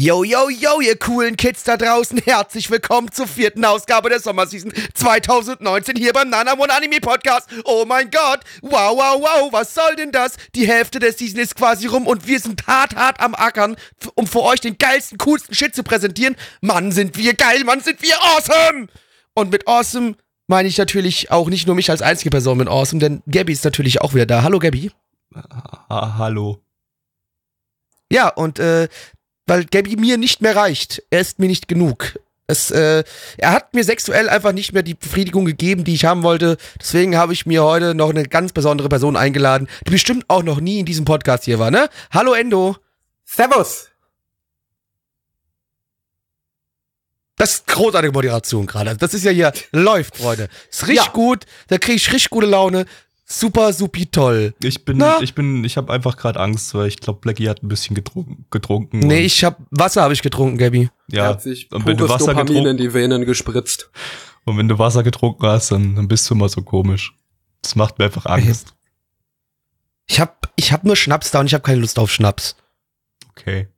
Yo, yo, yo, ihr coolen Kids da draußen, herzlich willkommen zur vierten Ausgabe der Sommerseason 2019 hier beim Nana One Anime Podcast. Oh mein Gott, wow, wow, wow, was soll denn das? Die Hälfte der Season ist quasi rum und wir sind hart, hart am Ackern, um für euch den geilsten, coolsten Shit zu präsentieren. Mann, sind wir geil, Mann, sind wir awesome! Und mit awesome meine ich natürlich auch nicht nur mich als einzige Person mit awesome, denn Gabby ist natürlich auch wieder da. Hallo, Gabby. Ha hallo. Ja, und äh, weil Gabby mir nicht mehr reicht. Er ist mir nicht genug. Es, äh, er hat mir sexuell einfach nicht mehr die Befriedigung gegeben, die ich haben wollte. Deswegen habe ich mir heute noch eine ganz besondere Person eingeladen, die bestimmt auch noch nie in diesem Podcast hier war, ne? Hallo Endo. Servus. Das ist großartige Moderation gerade. Das ist ja hier läuft, Freunde. Ist richtig Ja. gut. Da kriege ich richtig gute Laune. Super, supi toll. Ich bin, Na? ich bin, ich habe einfach gerade Angst, weil ich glaube, Blackie hat ein bisschen getrunken. getrunken Nee, ich hab Wasser habe ich getrunken, Gabby. Er ja. hat sich Und wenn du Wasser Dopamin getrunken, in die Venen gespritzt. und wenn du Wasser getrunken hast, dann, dann bist du immer so komisch. Das macht mir einfach Angst. Ich hab, ich hab nur Schnaps da und ich habe keine Lust auf Schnaps. Okay.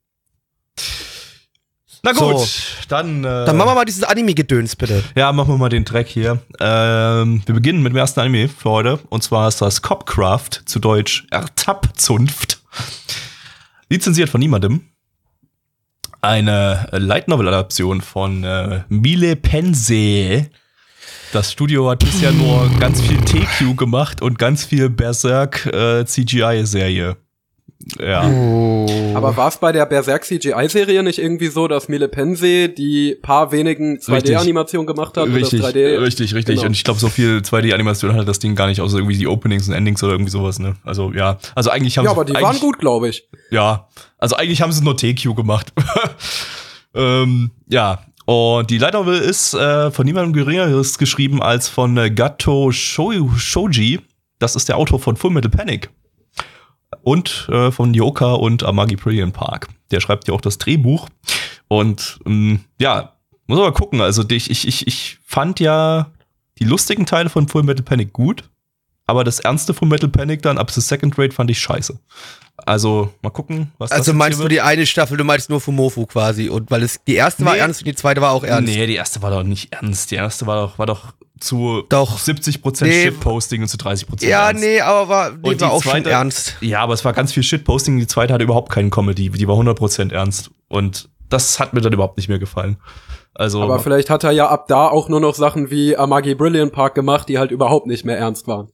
Na So. gut, dann. Äh, Dann machen wir mal dieses Anime-Gedöns, bitte. Ja, machen wir mal den Track hier. Ähm, wir beginnen mit dem ersten Anime für heute. Und zwar ist das Copcraft, zu Deutsch Ertappzunft. Lizenziert von niemandem. Eine Light Novel-Adaption von äh, Mile Pense. Das Studio hat bisher nur ganz viel TQ gemacht und ganz viel Berserk äh, CGI-Serie. Ja. Oh. Aber war es bei der Berserk CGI-Serie nicht irgendwie so, dass Mille Pense die paar wenigen Richtig. 2D-Animationen gemacht hat? Richtig, und das 3D richtig, richtig. Genau. Und ich glaube, so viel 2D-Animation hatte das Ding gar nicht, außer irgendwie die Openings und Endings oder irgendwie sowas, ne? Also ja, also eigentlich haben Ja, aber die waren gut, glaube ich. Ja, also eigentlich haben sie nur TQ gemacht. ähm, ja, und die Light Novel ist äh, von niemandem geringeres geschrieben als von äh, Gato Sho Shoji. Das ist der Autor von Full Metal Panic. Und äh, von Yoka und Amagi Brilliant Park. Der schreibt ja auch das Drehbuch. Und ähm, ja, muss aber gucken. Also ich, ich, ich, ich fand ja die lustigen Teile von Full Metal Panic gut. Aber das ernste Full Metal Panic dann ab the Second Grade fand ich scheiße. Also mal gucken, was das Also meinst hier du die eine Staffel, du meinst nur Fumofu quasi. Und weil es die erste war Nee. ernst und die zweite war auch ernst. Nee, die erste war doch nicht ernst. Die erste war doch, war doch zu Doch. 70% Nee. Shitposting und zu 30% Ja, ernst. nee, aber war, Und die war auch schon zweite- ernst. Ja, aber es war ganz viel Shitposting. Die zweite hatte überhaupt keinen Comedy. Die war 100% ernst. Und das hat mir dann überhaupt nicht mehr gefallen. Also, Aber vielleicht hat er ja ab da auch nur noch Sachen wie Amagi Brilliant Park gemacht, die halt überhaupt nicht mehr ernst waren.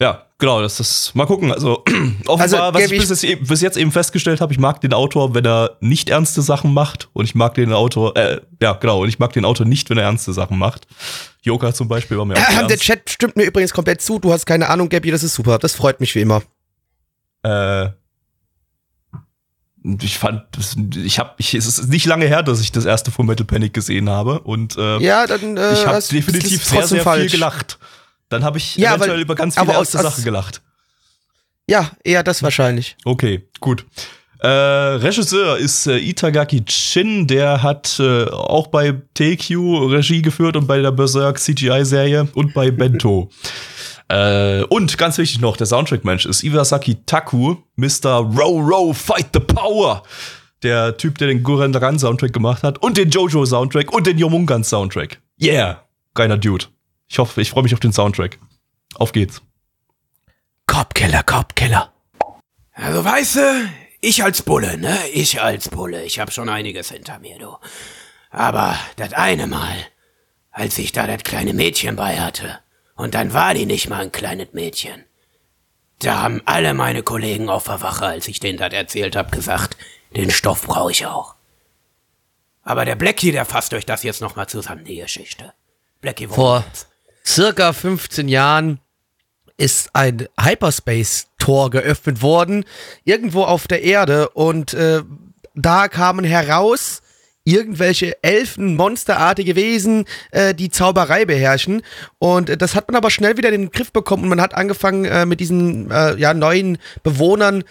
Ja, genau, das ist, mal gucken. Also, offenbar, Also, was Gaby, ich bis, jetzt, bis jetzt eben festgestellt habe, ich mag den Autor, wenn er nicht ernste Sachen macht. Und ich mag den Autor, äh, ja, genau, und ich mag den Autor nicht, wenn er ernste Sachen macht. Joka zum Beispiel war mir auch Der ernst. Chat stimmt mir übrigens komplett zu. Du hast keine Ahnung, Gabby, das ist super. Das freut mich wie immer. Äh, ich fand, ich habe, ich, es ist nicht lange her, dass ich das erste Full Metal Panic gesehen habe und äh, Ja, dann äh, ich habe definitiv sehr, sehr falsch. viel gelacht. Dann habe ich Ja, eventuell weil- über ganz aber viele aus- Sachen gelacht. Ja, eher das wahrscheinlich. Okay, gut. Äh, Regisseur ist äh, Itagaki Chin, der hat äh, auch bei TQ Regie geführt und bei der Berserk CGI-Serie und bei Bento. äh, und ganz wichtig noch, der Soundtrack-Mensch ist Iwasaki Taku, Mr. Row Row Fight the Power. Der Typ, der den Gurren Lagann Soundtrack gemacht hat und den Jojo Soundtrack und den Yomungan Soundtrack. Yeah, geiler Dude. Ich hoffe, ich freue mich auf den Soundtrack. Auf geht's. Kopfkiller, Kopfkiller. Also weißt du, ich als Bulle, ne? Ich als Bulle. Ich hab schon einiges hinter mir, du. Aber das eine Mal, als ich da das kleine Mädchen bei hatte, und dann war die nicht mal ein kleines Mädchen. Da haben alle meine Kollegen auf der Wache, als ich denen das erzählt hab, gesagt, den Stoff brauche ich auch. Aber der Blackie, der fasst euch das jetzt nochmal zusammen, die Geschichte. Blackie, Vor geht's? Circa 15 Jahren ist ein Hyperspace-Tor geöffnet worden, irgendwo auf der Erde. Und äh, da kamen heraus irgendwelche Elfen, monsterartige Wesen, äh, die Zauberei beherrschen. Und äh, das hat man aber schnell wieder in den Griff bekommen und man hat angefangen, äh, mit diesen äh, ja, neuen Bewohnern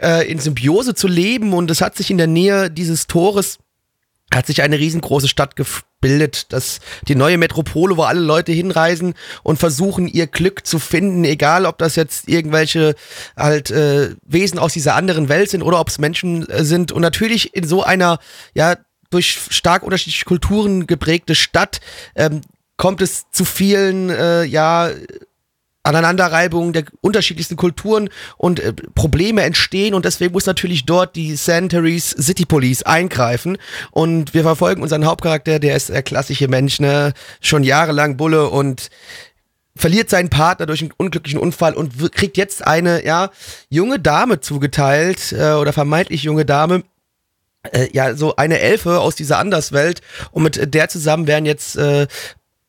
äh, in Symbiose zu leben. Und es hat sich in der Nähe dieses Tores hat sich eine riesengroße Stadt gebildet, dass die neue Metropole, wo alle Leute hinreisen und versuchen, ihr Glück zu finden, egal ob das jetzt irgendwelche halt äh, Wesen aus dieser anderen Welt sind oder ob es Menschen äh, sind. Und natürlich in so einer, ja, durch stark unterschiedliche Kulturen geprägte Stadt ähm, kommt es zu vielen, äh, ja, Aneinanderreibungen der unterschiedlichsten Kulturen und äh, Probleme entstehen und deswegen muss natürlich dort die Santaries City Police eingreifen. Und wir verfolgen unseren Hauptcharakter, der ist der klassische Mensch, ne, schon jahrelang Bulle und verliert seinen Partner durch einen unglücklichen Unfall und kriegt jetzt eine, ja, junge Dame zugeteilt äh, oder vermeintlich junge Dame, äh, ja, so eine Elfe aus dieser Anderswelt. Und mit der zusammen werden jetzt äh,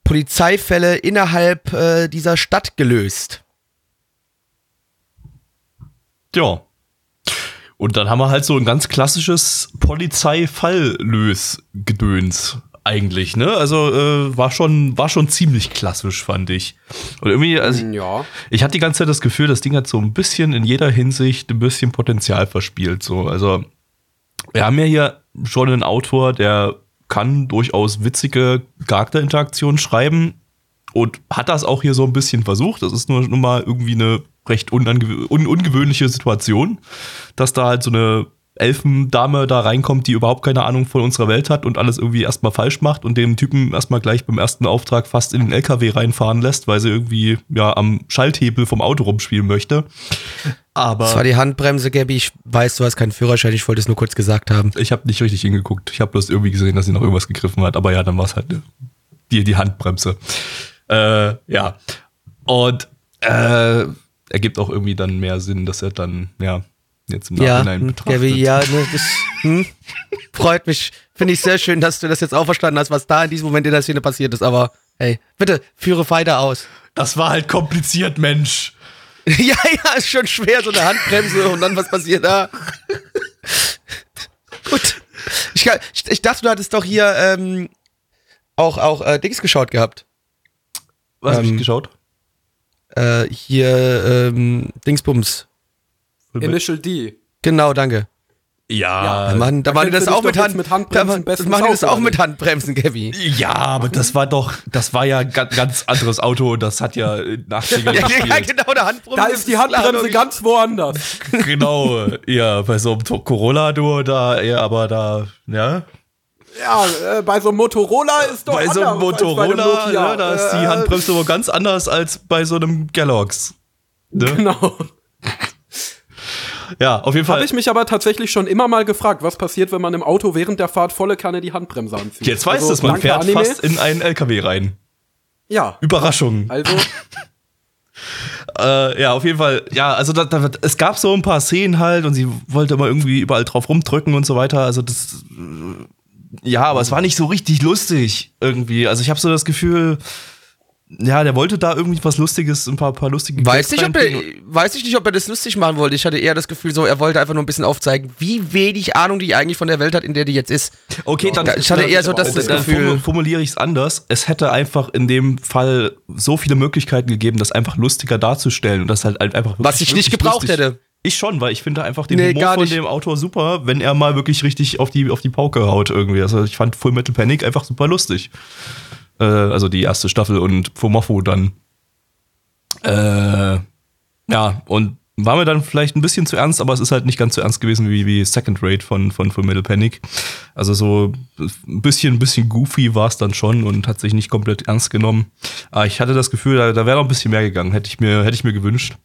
Polizeifälle innerhalb äh, dieser Stadt gelöst. Ja. Und dann haben wir halt so ein ganz klassisches Polizeifalllös-Gedöns eigentlich, ne? Also äh, war schon war schon ziemlich klassisch, fand ich. Und irgendwie, also Ja. ich hatte die ganze Zeit das Gefühl, das Ding hat so ein bisschen in jeder Hinsicht ein bisschen Potenzial verspielt. So, also wir haben ja hier schon einen Autor, der kann durchaus witzige Charakterinteraktionen schreiben und hat das auch hier so ein bisschen versucht. Das ist nur, nur mal irgendwie eine recht un ungewöhnliche Situation, dass da halt so eine Elfendame da reinkommt, die überhaupt keine Ahnung von unserer Welt hat und alles irgendwie erstmal falsch macht und dem Typen erstmal gleich beim ersten Auftrag fast in den LKW reinfahren lässt, weil sie irgendwie ja am Schalthebel vom Auto rumspielen möchte. Aber Das war die Handbremse, Gabby. Ich weiß, du hast keinen Führerschein. Ich wollte es nur kurz gesagt haben. ich habe nicht richtig hingeguckt. Ich habe bloß irgendwie gesehen, dass sie noch irgendwas gegriffen hat. Aber ja, dann war es halt ne, die, die Handbremse. Äh, ja. Und äh, ergibt auch irgendwie dann mehr Sinn, dass er dann, ja, jetzt im Ja, Nachhinein hm, betrachtet. Gabby, ja, ne, das hm, freut mich. Finde ich sehr schön, dass du das jetzt auch verstanden hast, was da in diesem Moment in der Szene passiert ist. Aber hey, bitte, führe weiter aus. Das war halt kompliziert, Mensch. ja, ja, ist schon schwer, so eine Handbremse und dann was passiert da. Gut. Ich, ich, ich dachte, du hattest doch hier ähm, auch, auch äh, Dings geschaut gehabt. Was hab Ähm, ich geschaut? Äh, hier ähm, Dingsbums. Initial D. Genau, danke. Ja, Da machen, da machen die das auch mit, Hand, mit Handbremsen da, das machen die das auch mit? Handbremsen, Gabby. ja, aber das war doch, das war ja ga, ganz anderes Auto. Das hat ja in 80ern Ja, ja, genau, der Handbremse. Da ist die Handbremse ganz woanders. genau, ja, bei so einem Corolla du da, ja, aber da, ja. Ja, äh, bei so einem Motorola ist doch Bei so einem einem Motorola, Nokia. ne, da ist die Äh, Handbremse aber ganz anders als bei so einem Kellogg's. Ne? Genau. Ja, auf jeden Habe Fall. ich mich aber tatsächlich schon immer mal gefragt, was passiert, wenn man im Auto während der Fahrt volle Kanne die Handbremse anzieht. Jetzt weiß Also, es, man fährt Anime. fast in einen LKW rein. Ja, Überraschung. also Äh, ja, auf jeden Fall. Ja, also da, da, es gab so ein paar Szenen halt und sie wollte immer irgendwie überall drauf rumdrücken und so weiter. Also das, äh, ja, aber es war nicht so richtig lustig irgendwie. Also ich habe so das Gefühl, ja, der wollte da irgendwie was Lustiges, ein paar, paar lustige Weiß Gags nicht, ob er, weiß ich nicht, ob er das lustig machen wollte. Ich hatte eher das Gefühl, so, er wollte einfach nur ein bisschen aufzeigen, wie wenig Ahnung die eigentlich von der Welt hat, in der die jetzt ist. Okay, dann, Ich hatte eher so das, das Gefühl. formu- formuliere ich es anders. Es hätte einfach in dem Fall so viele Möglichkeiten gegeben, das einfach lustiger darzustellen und das halt einfach Was ich nicht gebraucht lustig. hätte. Ich schon, weil ich finde einfach den Nee, Humor von dem Autor super, wenn er mal wirklich richtig auf die, auf die Pauke haut irgendwie. Also ich fand Full Metal Panic einfach super lustig. Äh, also die erste Staffel und Fomofo dann. Äh, ja, und war mir dann vielleicht ein bisschen zu ernst, aber es ist halt nicht ganz so ernst gewesen wie, wie Second Rate von, von Full Metal Panic. Also so ein bisschen, ein bisschen goofy war es dann schon und hat sich nicht komplett ernst genommen. Aber ich hatte das Gefühl, da, da wäre noch ein bisschen mehr gegangen, hätte ich mir, hätte ich mir gewünscht.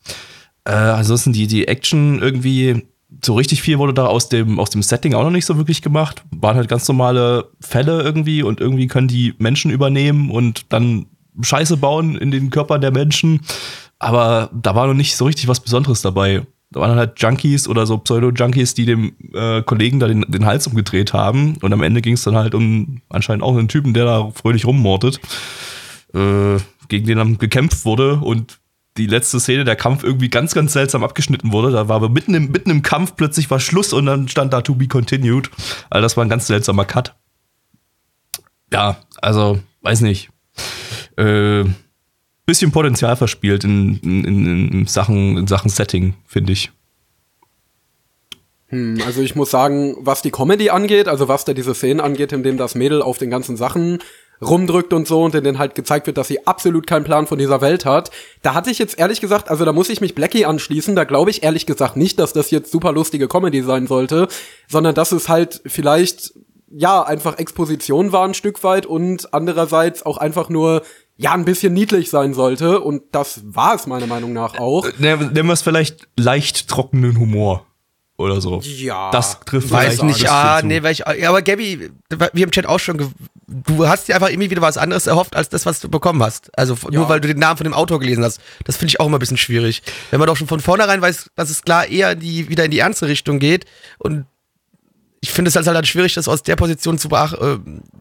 Äh, ansonsten die, die Action irgendwie, so richtig viel wurde da aus dem, aus dem Setting auch noch nicht so wirklich gemacht. Waren halt ganz normale Fälle irgendwie und irgendwie können die Menschen übernehmen und dann Scheiße bauen in den Körpern der Menschen. Aber da war noch nicht so richtig was Besonderes dabei. Da waren halt Junkies oder so Pseudo-Junkies, die dem äh, Kollegen da den, den Hals umgedreht haben. Und am Ende ging es dann halt um anscheinend auch einen Typen, der da fröhlich rummordet, äh, gegen den dann gekämpft wurde. Und die letzte Szene, der Kampf irgendwie ganz, ganz seltsam abgeschnitten wurde. Da war aber mitten im, mitten im Kampf plötzlich war Schluss und dann stand da to be continued. Also das war ein ganz seltsamer Cut. Ja, also, weiß nicht. Äh, bisschen Potenzial verspielt in, in, in, in Sachen, in Sachen Setting, finde ich. Hm, also ich muss sagen, was die Comedy angeht, also was da diese Szenen angeht, in dem das Mädel auf den ganzen Sachen rumdrückt und so und in denen halt gezeigt wird, dass sie absolut keinen Plan von dieser Welt hat. Da hatte ich jetzt ehrlich gesagt, also da muss ich mich Blackie anschließen, da glaube ich ehrlich gesagt nicht, dass das jetzt super lustige Comedy sein sollte, sondern dass es halt vielleicht ja, einfach Exposition war ein Stück weit und andererseits auch einfach nur ja, ein bisschen niedlich sein sollte und das war es meiner Meinung nach auch. Äh, Nennen wir es vielleicht leicht trockenen Humor oder so. Ja. Das trifft Weiß vielleicht nicht, ah, nee, weil ich, ja, aber Gabby, wir im Chat auch schon, du hast dir einfach irgendwie wieder was anderes erhofft, als das, was du bekommen hast. Also f- nur Ja. weil du den Namen von dem Autor gelesen hast. Das finde ich auch immer ein bisschen schwierig. Wenn man doch schon von vornherein weiß, dass es klar eher in die, wieder in die ernste Richtung geht und ich finde es halt, halt schwierig, das aus der Position zu äh,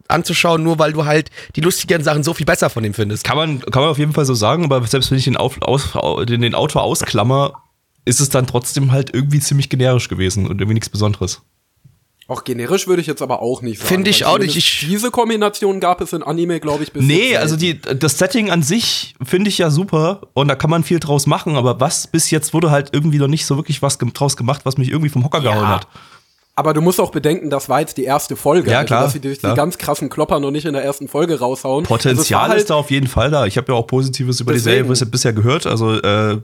anzuschauen, nur weil du halt die lustigen Sachen so viel besser von ihm findest. Kann man, kann man auf jeden Fall so sagen, aber selbst wenn ich den, auf, aus, den, den Autor ausklammer, ist es dann trotzdem halt irgendwie ziemlich generisch gewesen und irgendwie nichts Besonderes. Auch generisch würde ich jetzt aber auch nicht sagen. Finde ich auch nicht. Ich- diese Kombination gab es in Anime, glaube ich, bis Nee, jetzt also die, das Setting an sich finde ich ja super und da kann man viel draus machen, aber was bis jetzt wurde halt irgendwie noch nicht so wirklich was draus gemacht, was mich irgendwie vom Hocker gehauen hat. Aber du musst auch bedenken, das war jetzt die erste Folge. Ja, also, klar, dass sie durch klar. die ganz krassen Klopper noch nicht in der ersten Folge raushauen. Potenzial also halt, ist da auf jeden Fall da. Ich habe ja auch Positives über die Deswegen. Serie bis- bisher gehört. Also äh,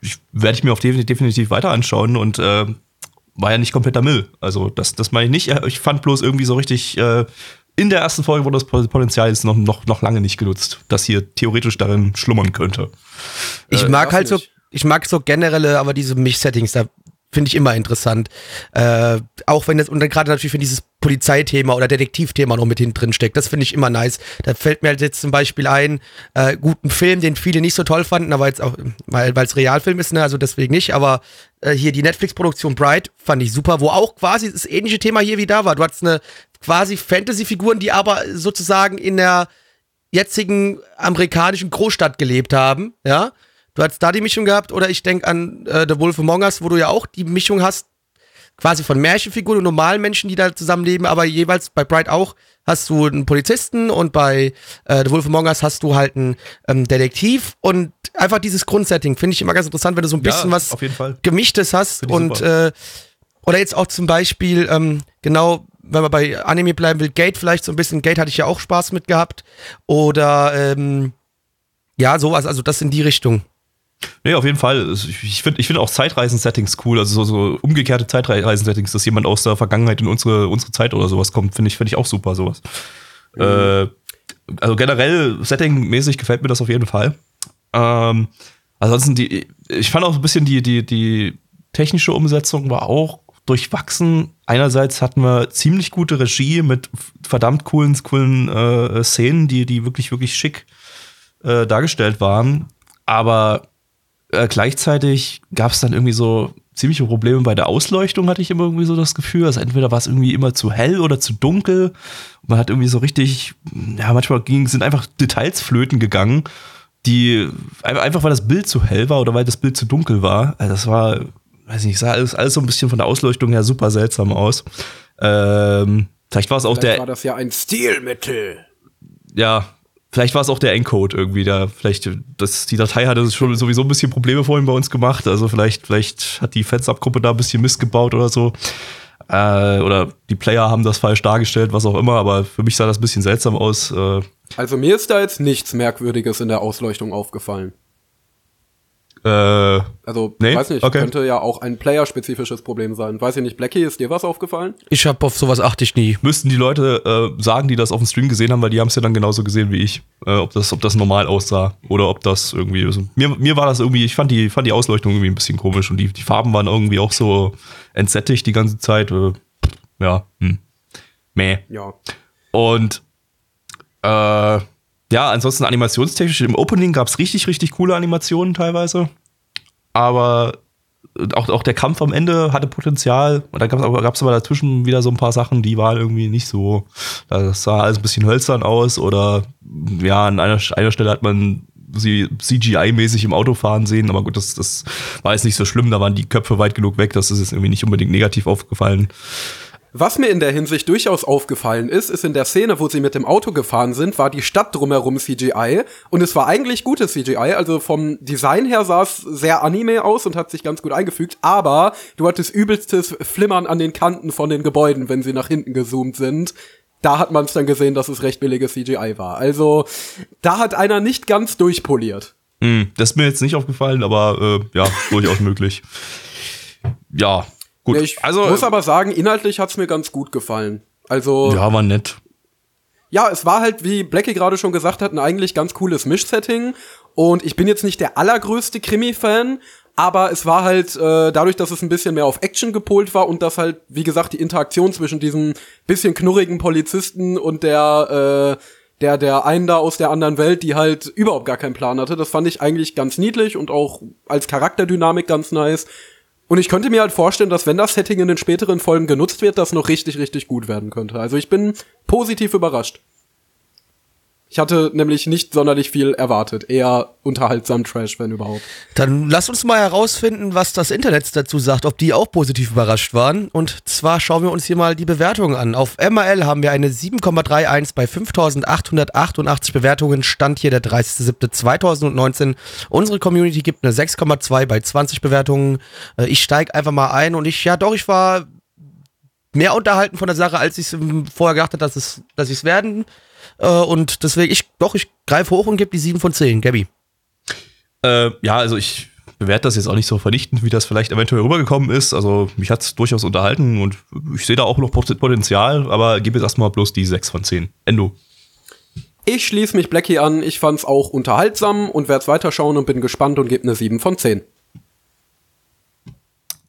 ich, werde ich mir auf definitiv, definitiv weiter anschauen und äh, war ja nicht kompletter Müll. Also das, das meine ich nicht. Ich fand bloß irgendwie so richtig, äh, in der ersten Folge wurde das Potenzial jetzt noch, noch, noch lange nicht genutzt, das hier theoretisch darin schlummern könnte. Ich Äh, mag halt so, ich mag so generelle, aber diese Misch-Settings, da finde ich immer interessant. Äh, auch wenn das, und dann gerade natürlich, wenn dieses Polizeithema oder Detektivthema noch mit hinten drin steckt, das finde ich immer nice. Da fällt mir halt jetzt zum Beispiel ein, äh, guten Film, den viele nicht so toll fanden, aber jetzt auch, weil es Realfilm ist, ne, also deswegen nicht, aber äh, hier die Netflix-Produktion Bright fand ich super, wo auch quasi das ähnliche Thema hier wie da war. Du hattest eine quasi Fantasy-Figuren, die aber sozusagen in der jetzigen amerikanischen Großstadt gelebt haben, ja. Du hast da die Mischung gehabt, oder ich denke an äh, The Wolf Among Us, wo du ja auch die Mischung hast, quasi von Märchenfiguren und normalen Menschen, die da zusammenleben, aber jeweils bei Bright auch hast du einen Polizisten und bei äh, The Wolf Among Us hast du halt einen ähm, Detektiv und einfach dieses Grundsetting finde ich immer ganz interessant, wenn du so ein bisschen was auf jeden Fall. Gemischtes hast und super. äh, oder jetzt auch zum Beispiel, ähm, genau, wenn man bei Anime bleiben will, Gate vielleicht so ein bisschen, Gate hatte ich ja auch Spaß mit gehabt. Oder ähm, ja, sowas, also das in die Richtung. Nee, auf jeden Fall. Ich finde ich finde auch Zeitreisen-Settings cool, also so, so umgekehrte Zeitreisen-Settings, dass jemand aus der Vergangenheit in unsere, unsere Zeit oder sowas kommt, finde ich, finde ich auch super, sowas. Äh, also generell Setting-mäßig gefällt mir das auf jeden Fall. Ähm, ansonsten die, ich fand auch ein bisschen die, die, die technische Umsetzung war auch durchwachsen. Einerseits hatten wir ziemlich gute Regie mit verdammt coolen, coolen äh, Szenen, die, die wirklich, wirklich schick äh, dargestellt waren. Aber äh, gleichzeitig gab es dann irgendwie so ziemliche Probleme bei der Ausleuchtung, hatte ich immer irgendwie so das Gefühl. Also entweder war es irgendwie immer zu hell oder zu dunkel. Man hat irgendwie so richtig, ja, manchmal ging, sind einfach Details flöten gegangen, die ein- einfach weil das Bild zu hell war oder weil das Bild zu dunkel war. Also das war, weiß nicht, sah alles, alles so ein bisschen von der Ausleuchtung her super seltsam aus. Ähm, vielleicht war es auch Vielleicht der war das ja ein Stilmittel. ja, vielleicht war es auch der Encode irgendwie, da vielleicht, das, die Datei hatte schon sowieso ein bisschen Probleme vorhin bei uns gemacht. Also vielleicht, vielleicht hat die Fansub-Gruppe da ein bisschen Mist gebaut oder so. Äh, oder die Player haben das falsch dargestellt, was auch immer, aber für mich sah das ein bisschen seltsam aus. Äh, Also mir ist da jetzt nichts Merkwürdiges in der Ausleuchtung aufgefallen. Äh, Also, Nee? weiß nicht, Okay. könnte ja auch ein Player-spezifisches Problem sein. Weiß ich nicht, Blackie, ist dir was aufgefallen? Ich hab auf sowas achte ich nie. müssten die Leute äh, sagen, die das auf dem Stream gesehen haben, weil die haben es ja dann genauso gesehen wie ich, äh, ob, das, ob das normal aussah oder ob das irgendwie. Also, mir, mir war das irgendwie, ich fand die, fand die Ausleuchtung irgendwie ein bisschen komisch und die, die Farben waren irgendwie auch so entsättigt die ganze Zeit. Äh, ja, hm. Mäh. Ja. Und äh, ja, ansonsten animationstechnisch im Opening gab es richtig, richtig coole Animationen teilweise. Aber auch, auch der Kampf am Ende hatte Potenzial. Und da gab es aber, gab's aber dazwischen wieder so ein paar Sachen, die waren irgendwie nicht so. Das sah alles ein bisschen hölzern aus. Oder ja, an einer, einer Stelle hat man sie CGI-mäßig im Auto fahren sehen, aber gut, das, das war jetzt nicht so schlimm, da waren die Köpfe weit genug weg, das ist jetzt irgendwie nicht unbedingt negativ aufgefallen. Was mir in der Hinsicht durchaus aufgefallen ist, ist in der Szene, wo sie mit dem Auto gefahren sind, war die Stadt drumherum CGI und es war eigentlich gutes CGI, also vom Design her sah es sehr anime aus und hat sich ganz gut eingefügt, aber du hattest übelstes Flimmern an den Kanten von den Gebäuden, wenn sie nach hinten gezoomt sind. Da hat man es dann gesehen, dass es recht billiges CGI war. Also da hat einer nicht ganz durchpoliert. Hm, das ist mir jetzt nicht aufgefallen, aber äh, ja, durchaus möglich. Ja, gut. Nee, ich also muss aber sagen, inhaltlich hat's mir ganz gut gefallen. Also ja, war nett. ja, es war halt, wie Blackie gerade schon gesagt hat, ein eigentlich ganz cooles Mischsetting. Und ich bin jetzt nicht der allergrößte Krimi-Fan, aber es war halt äh, dadurch, dass es ein bisschen mehr auf Action gepolt war und dass halt, wie gesagt, die Interaktion zwischen diesem bisschen knurrigen Polizisten und der äh, der der einen da aus der anderen Welt, die halt überhaupt gar keinen Plan hatte, das fand ich eigentlich ganz niedlich und auch als Charakterdynamik ganz nice. Und ich könnte mir halt vorstellen, dass wenn das Setting in den späteren Folgen genutzt wird, das noch richtig, richtig gut werden könnte. Also ich bin positiv überrascht. Ich hatte nämlich nicht sonderlich viel erwartet. Eher unterhaltsam Trash, wenn überhaupt. Dann lass uns mal herausfinden, was das Internet dazu sagt, ob die auch positiv überrascht waren. Und zwar schauen wir uns hier mal die Bewertungen an. Auf MRL haben wir eine 7,31 bei 5888 Bewertungen. Stand hier der 30.07.2019. Unsere Community gibt eine 6,2 bei 20 Bewertungen. Äh, Ich steige einfach mal ein und ich, ja doch, ich war mehr unterhalten von der Sache, als ich es vorher gedacht habe, dass es, dass ich es werden. Äh, und deswegen, ich, doch, ich greife hoch und gebe die 7 von 10. Gabby. Äh, ja, also ich bewerte das jetzt auch nicht so vernichtend, wie das vielleicht eventuell rübergekommen ist. Also mich hat es durchaus unterhalten und ich sehe da auch noch Pot- Potenzial, aber gebe jetzt erstmal bloß die 6 von 10. Endo. Ich schließe mich Blackie an. Ich fand's auch unterhaltsam und werde weiterschauen und bin gespannt und gebe eine 7 von 10.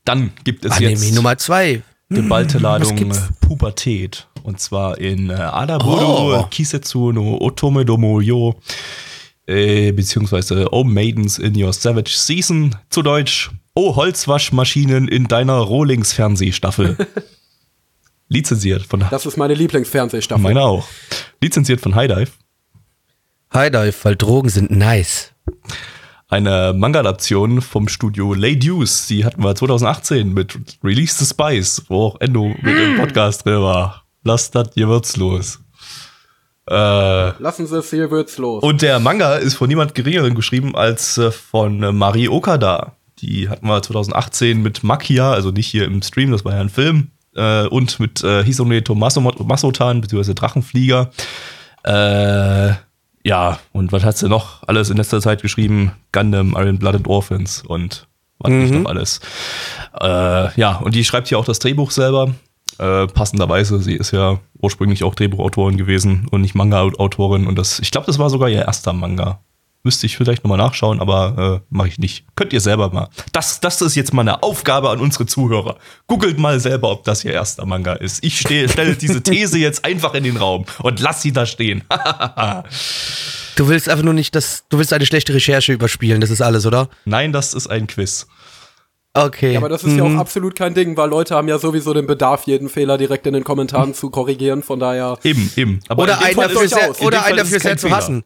Dann gibt es Anime jetzt Nummer 2. geballte was Ladung äh, Pubertät. Und zwar in äh, Adaburo, Oh. Kisetsu no Otome domo yo, äh, beziehungsweise Oh Maidens in Your Savage Season. Zu Deutsch, Oh Holzwaschmaschinen in deiner Rohlings-Fernsehstaffel. Lizenziert von Das ist meine Lieblingsfernsehstaffel. meiner auch. Lizenziert von High Dive. High Dive, weil Drogen sind nice. Eine Manga-Adaption vom Studio Lay Deuce. Die hatten wir 2018 mit Release the Spice, wo auch Endo mit im Podcast drin war. Lasst das gewürzlos. Äh, Lassen Sie es, hier wird's los. und der Manga ist von niemand geringeren geschrieben als äh, von äh, Mari Okada. Die hatten wir 2018 mit Makia, also nicht hier im Stream, das war ja ein Film. Äh, und mit äh, Hisone Tomaso Masotan, beziehungsweise Drachenflieger. Äh, ja, und was hat sie noch alles in letzter Zeit geschrieben? Gundam, Iron Blooded Orphans und was nicht noch alles. Äh, ja, und die schreibt hier auch das Drehbuch selber. Äh, passenderweise, sie ist ja ursprünglich auch Drehbuchautorin gewesen und nicht Manga-Autorin. Und das, ich glaube, das war sogar ihr erster Manga. Müsste ich vielleicht nochmal nachschauen, aber äh, mache ich nicht. Könnt ihr selber mal. Das, das ist jetzt mal eine Aufgabe an unsere Zuhörer. Googelt mal selber, ob das ihr erster Manga ist. Ich stelle diese These jetzt einfach in den Raum und lass sie da stehen. Du willst einfach nur nicht, dass du willst eine schlechte Recherche überspielen, das ist alles, oder? Nein, das ist ein Quiz. Okay. Ja, aber das ist ja auch absolut kein Ding, weil Leute haben ja sowieso den Bedarf, jeden Fehler direkt in den Kommentaren zu korrigieren. Von daher. Eben, eben. Aber oder einen dafür sehr, oder einen dafür sehr zu hassen.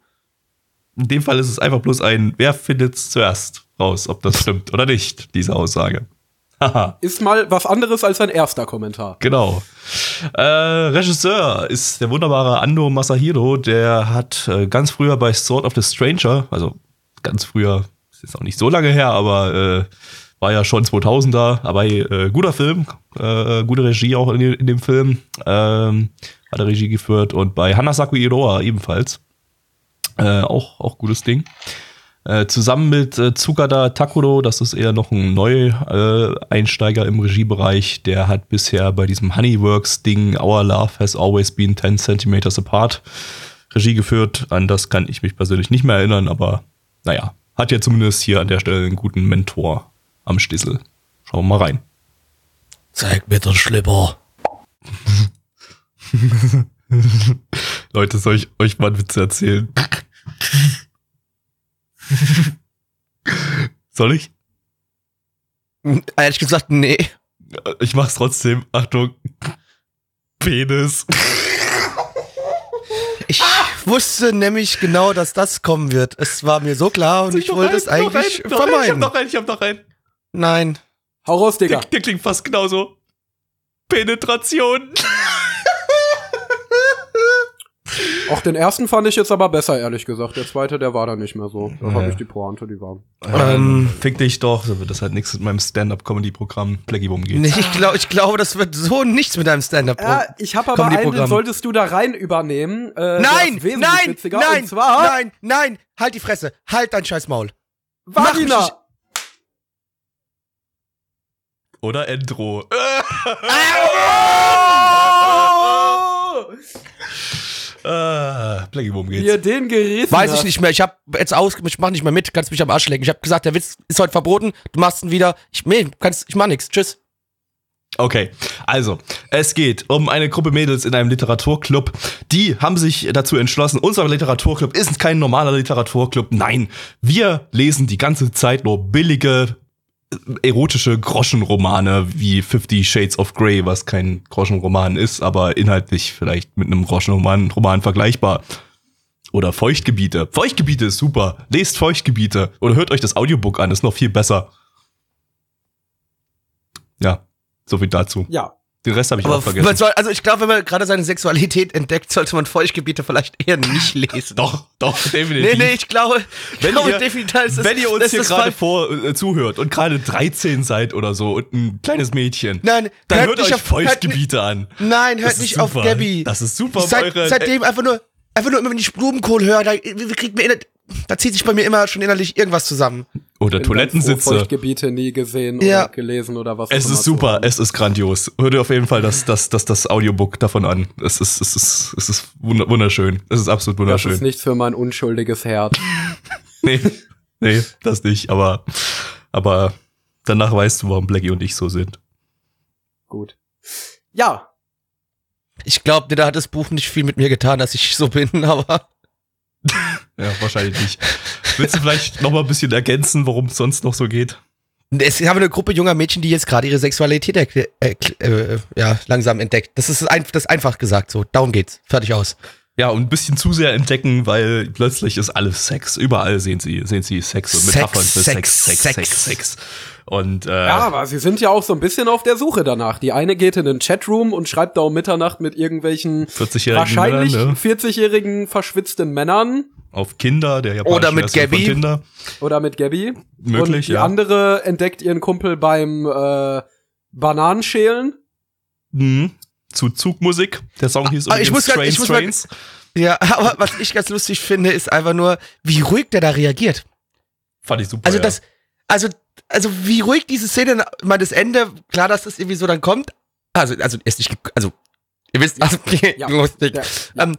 In dem Fall ist es einfach bloß ein, wer findet es zuerst raus, ob das stimmt oder nicht, diese Aussage. Haha, Ist mal was anderes als ein erster Kommentar. genau. Äh, Regisseur ist der wunderbare Ando Masahiro, der hat äh, ganz früher bei Sword of the Stranger, also ganz früher, ist jetzt auch nicht so lange her, aber äh, war ja schon 2000er, aber äh, guter Film, äh, gute Regie auch in, dem- in dem Film, ähm, hat er Regie geführt und bei Hanasaku Iroha ebenfalls. Äh, auch, auch gutes Ding. Äh, zusammen mit äh, Tsukada Takuro, das ist eher noch ein Neueinsteiger Einsteiger im Regiebereich, der hat bisher bei diesem Honeyworks-Ding Our Love Has Always Been 10 Centimeters Apart Regie geführt. An das kann ich mich persönlich nicht mehr erinnern, aber naja, hat ja zumindest hier an der Stelle einen guten Mentor am Stissel. Schauen wir mal rein. Zeig mir den Schlipper. Leute, soll ich euch mal einen Witz erzählen? soll ich? Ehrlich gesagt, nee. Ich mach's trotzdem. Achtung. Penis. Ich wusste nämlich genau, dass das kommen wird. Es war mir so klar und ich wollte es eigentlich noch einen, ich hab vermeiden. noch einen, ich hab noch einen. Nein. Hau raus, Digga. Der, der klingt fast genauso. Penetration. Auch den ersten fand ich jetzt aber besser, ehrlich gesagt. Der zweite, der war da nicht mehr so. Da Ja. habe ich die Pointe, die war. Ähm, Fick dich doch, so wird das halt nichts mit meinem Stand-Up-Comedy-Programm Blackie Boom geht. Nee, ich glaube, ich glaube, das wird so nichts mit deinem Stand-up. Ja, ich habe aber einen, den solltest du da rein übernehmen. Äh, Nein, nein, witziger. nein, Und zwar nein, nein, halt die Fresse, halt dein scheiß Maul. Mach mich Vagina. nicht- Oder Endro. Ah, Blackie geht's. Hier den gerissen Weiß ich nicht mehr, ich hab jetzt aus, ich mach nicht mehr mit, kannst mich am Arsch lecken. Ich hab gesagt, der Witz ist heute verboten, du machst ihn wieder. Ich, nee, kannst, ich mach nix, tschüss. Okay, also, es geht um eine Gruppe Mädels in einem Literaturclub. Die haben sich dazu entschlossen, unser Literaturclub ist kein normaler Literaturclub. Nein, wir lesen die ganze Zeit nur billige, erotische Groschenromane wie Fifty Shades of Grey, was kein Groschenroman ist, aber inhaltlich vielleicht mit einem Groschenroman Roman vergleichbar. Oder Feuchtgebiete. Feuchtgebiete ist super. Lest Feuchtgebiete. Oder hört euch das Audiobook an, ist noch viel besser. Ja, so viel dazu. Ja. Den Rest habe ich Aber auch vergessen. soll, also ich glaube, wenn man gerade seine Sexualität entdeckt, sollte man Feuchtgebiete vielleicht eher nicht lesen. Doch, doch, Nee, definitiv. nee, ich glaube, Wenn glaube ihr- definitiv, ist, Wenn ihr uns hier gerade vor äh, zuhört und gerade 13 seid oder so und ein kleines Mädchen, Nein, dann hört hört, euch auf- hört Feuchtgebiete an. Nein, hört nicht super. auf Gabby. Das ist super, Seit, eure- seitdem einfach nur, einfach nur immer, wenn ich Blumenkohl höre, da, kriegt mir da zieht sich bei mir immer schon innerlich irgendwas zusammen. Oder froh, Toilettensitze. Feuchtgebiete nie gesehen Ja. oder gelesen oder was. Es auch immer ist super, es ist grandios. Hört ihr auf jeden Fall das, das, das, das Audiobook davon an. Es ist, es ist, es ist wunder- wunderschön. Es ist absolut Das wunderschön. ist nichts für mein unschuldiges Herz. nee, nee, das nicht, aber, aber danach weißt du, warum Blackie und ich so sind. Gut. Ja, Ich glaube, da hat das Buch nicht viel mit mir getan, dass ich so bin, aber Ja, wahrscheinlich nicht. Willst du vielleicht noch mal ein bisschen ergänzen, worum es sonst noch so geht? es haben eine Gruppe junger Mädchen, die jetzt gerade ihre Sexualität erkl- äh, ja, langsam entdeckt. Das ist, ein, das einfach gesagt so. Darum geht's. Fertig aus. Ja, und ein bisschen zu sehr entdecken, weil plötzlich ist alles Sex. Überall sehen sie, sehen sie Sex und Sex, Metaphern für Sex, Sex, Sex, Sex. Sex. Und äh, Ja, aber sie sind ja auch so ein bisschen auf der Suche danach. Die eine geht in den Chatroom und schreibt da um Mitternacht mit irgendwelchen 40-jährigen wahrscheinlich Männern, ne? 40-jährigen verschwitzten Männern auf Kinder, der japanische Oder mit Gabby. Oder mit Gabby. Möglich, und die ja. andere entdeckt ihren Kumpel beim äh, Bananenschälen. Mhm. Zu Zugmusik. Der Song hieß Ah, ich übrigens muss grad- ich Trains, muss mal-. Ja, aber was ich ganz lustig finde, ist einfach nur, wie ruhig der da reagiert. Fand ich super. Also ja. das, also, also wie ruhig diese Szene, mal das Ende, klar, dass das irgendwie so dann kommt. Also, also ist nicht, also ihr wisst, also Ja. lustig. Ja. Ähm,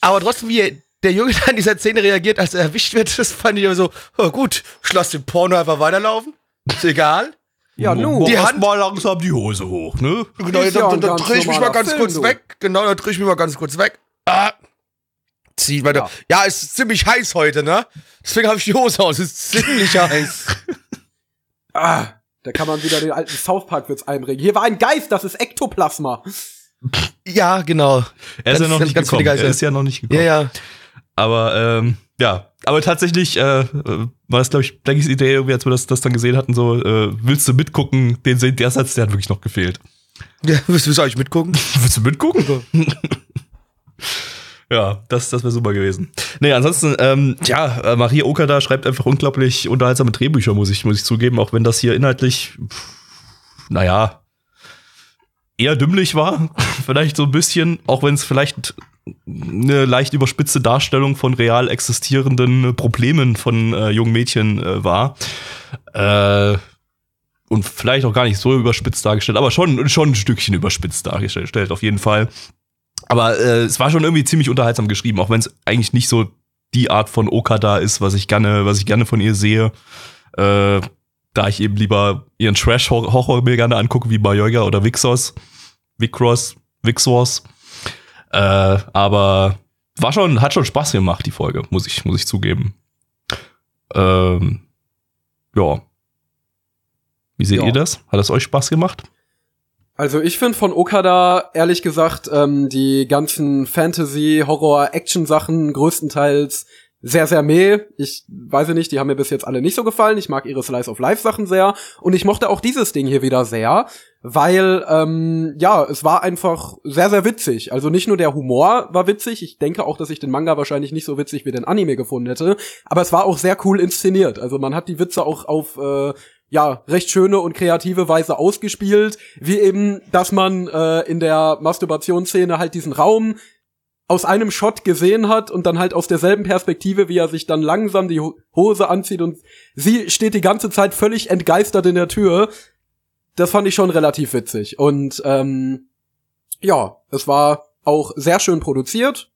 aber trotzdem, wie der Junge da in dieser Szene reagiert, als er erwischt wird, das fand ich immer so, oh gut, ich lass den Porno einfach weiterlaufen. Ist egal. Ja, nu. Mach Die Hand- mal langsam die Hose hoch, ne? Genau, dann, ja dann, ein dann ganz dreh ich mich mal ganz Film, kurz du. weg. Genau, dann dreh ich mich mal ganz kurz weg. Ah. Zieh meine. Ja. Ja. ist ziemlich heiß heute, ne? Deswegen habe ich die Hose aus. Es ist ziemlich heiß. Ah, da kann man wieder den alten South Park Witz einbringen. Hier war ein Geist, das ist Ektoplasma. Ja, genau. Er ist ja Ganz- noch ganz- nicht gekommen. Er ist ja noch nicht gekommen. Ja, ja. Aber ähm, ja, aber tatsächlich äh, war das, glaube ich, Blackies Idee, irgendwie, als wir das, das dann gesehen hatten, so, äh, willst du mitgucken? Den, der Satz, der hat wirklich noch gefehlt. ja willst du eigentlich mitgucken? Willst du mitgucken? ja, das, das wäre super gewesen. Nee, ansonsten, ähm, ja, äh, Maria Okada schreibt einfach unglaublich unterhaltsame Drehbücher, muss ich, muss ich zugeben, auch wenn das hier inhaltlich, pff, naja, eher dümmlich war. vielleicht so ein bisschen, auch wenn es vielleicht eine leicht überspitzte Darstellung von real existierenden Problemen von äh, jungen Mädchen äh, war. Äh, und vielleicht auch gar nicht so überspitzt dargestellt, aber schon, schon ein Stückchen überspitzt dargestellt, auf jeden Fall. Aber äh, es war schon irgendwie ziemlich unterhaltsam geschrieben, auch wenn es eigentlich nicht so die Art von Okada ist, was ich gerne, was ich gerne von ihr sehe. Äh, da ich eben lieber ihren Trash-Horror mir gerne angucke, wie Majoiga oder Vixos. Vicross, Vixors. Äh, aber war schon, hat schon Spaß gemacht, die Folge, muss ich, muss ich zugeben. Ähm, ja. Wie seht Ja. ihr das? Hat es euch Spaß gemacht? Also ich finde von Okada ehrlich gesagt ähm, die ganzen Fantasy, Horror, Action-Sachen größtenteils sehr, sehr meh. Ich weiß nicht, die haben mir bis jetzt alle nicht so gefallen. Ich mag ihre Slice of Life Sachen sehr. Und ich mochte auch dieses Ding hier wieder sehr, weil, ähm, ja, es war einfach sehr, sehr witzig. Also nicht nur der Humor war witzig. Ich denke auch, dass ich den Manga wahrscheinlich nicht so witzig wie den Anime gefunden hätte. Aber es war auch sehr cool inszeniert. Also man hat die Witze auch auf, äh, ja, recht schöne und kreative Weise ausgespielt, wie eben, dass man äh, in der Masturbationsszene halt diesen Raum aus einem Shot gesehen hat und dann halt aus derselben Perspektive, wie er sich dann langsam die Hose anzieht und sie steht die ganze Zeit völlig entgeistert in der Tür. Das fand ich schon relativ witzig. Und ähm, ja, es war auch sehr schön produziert.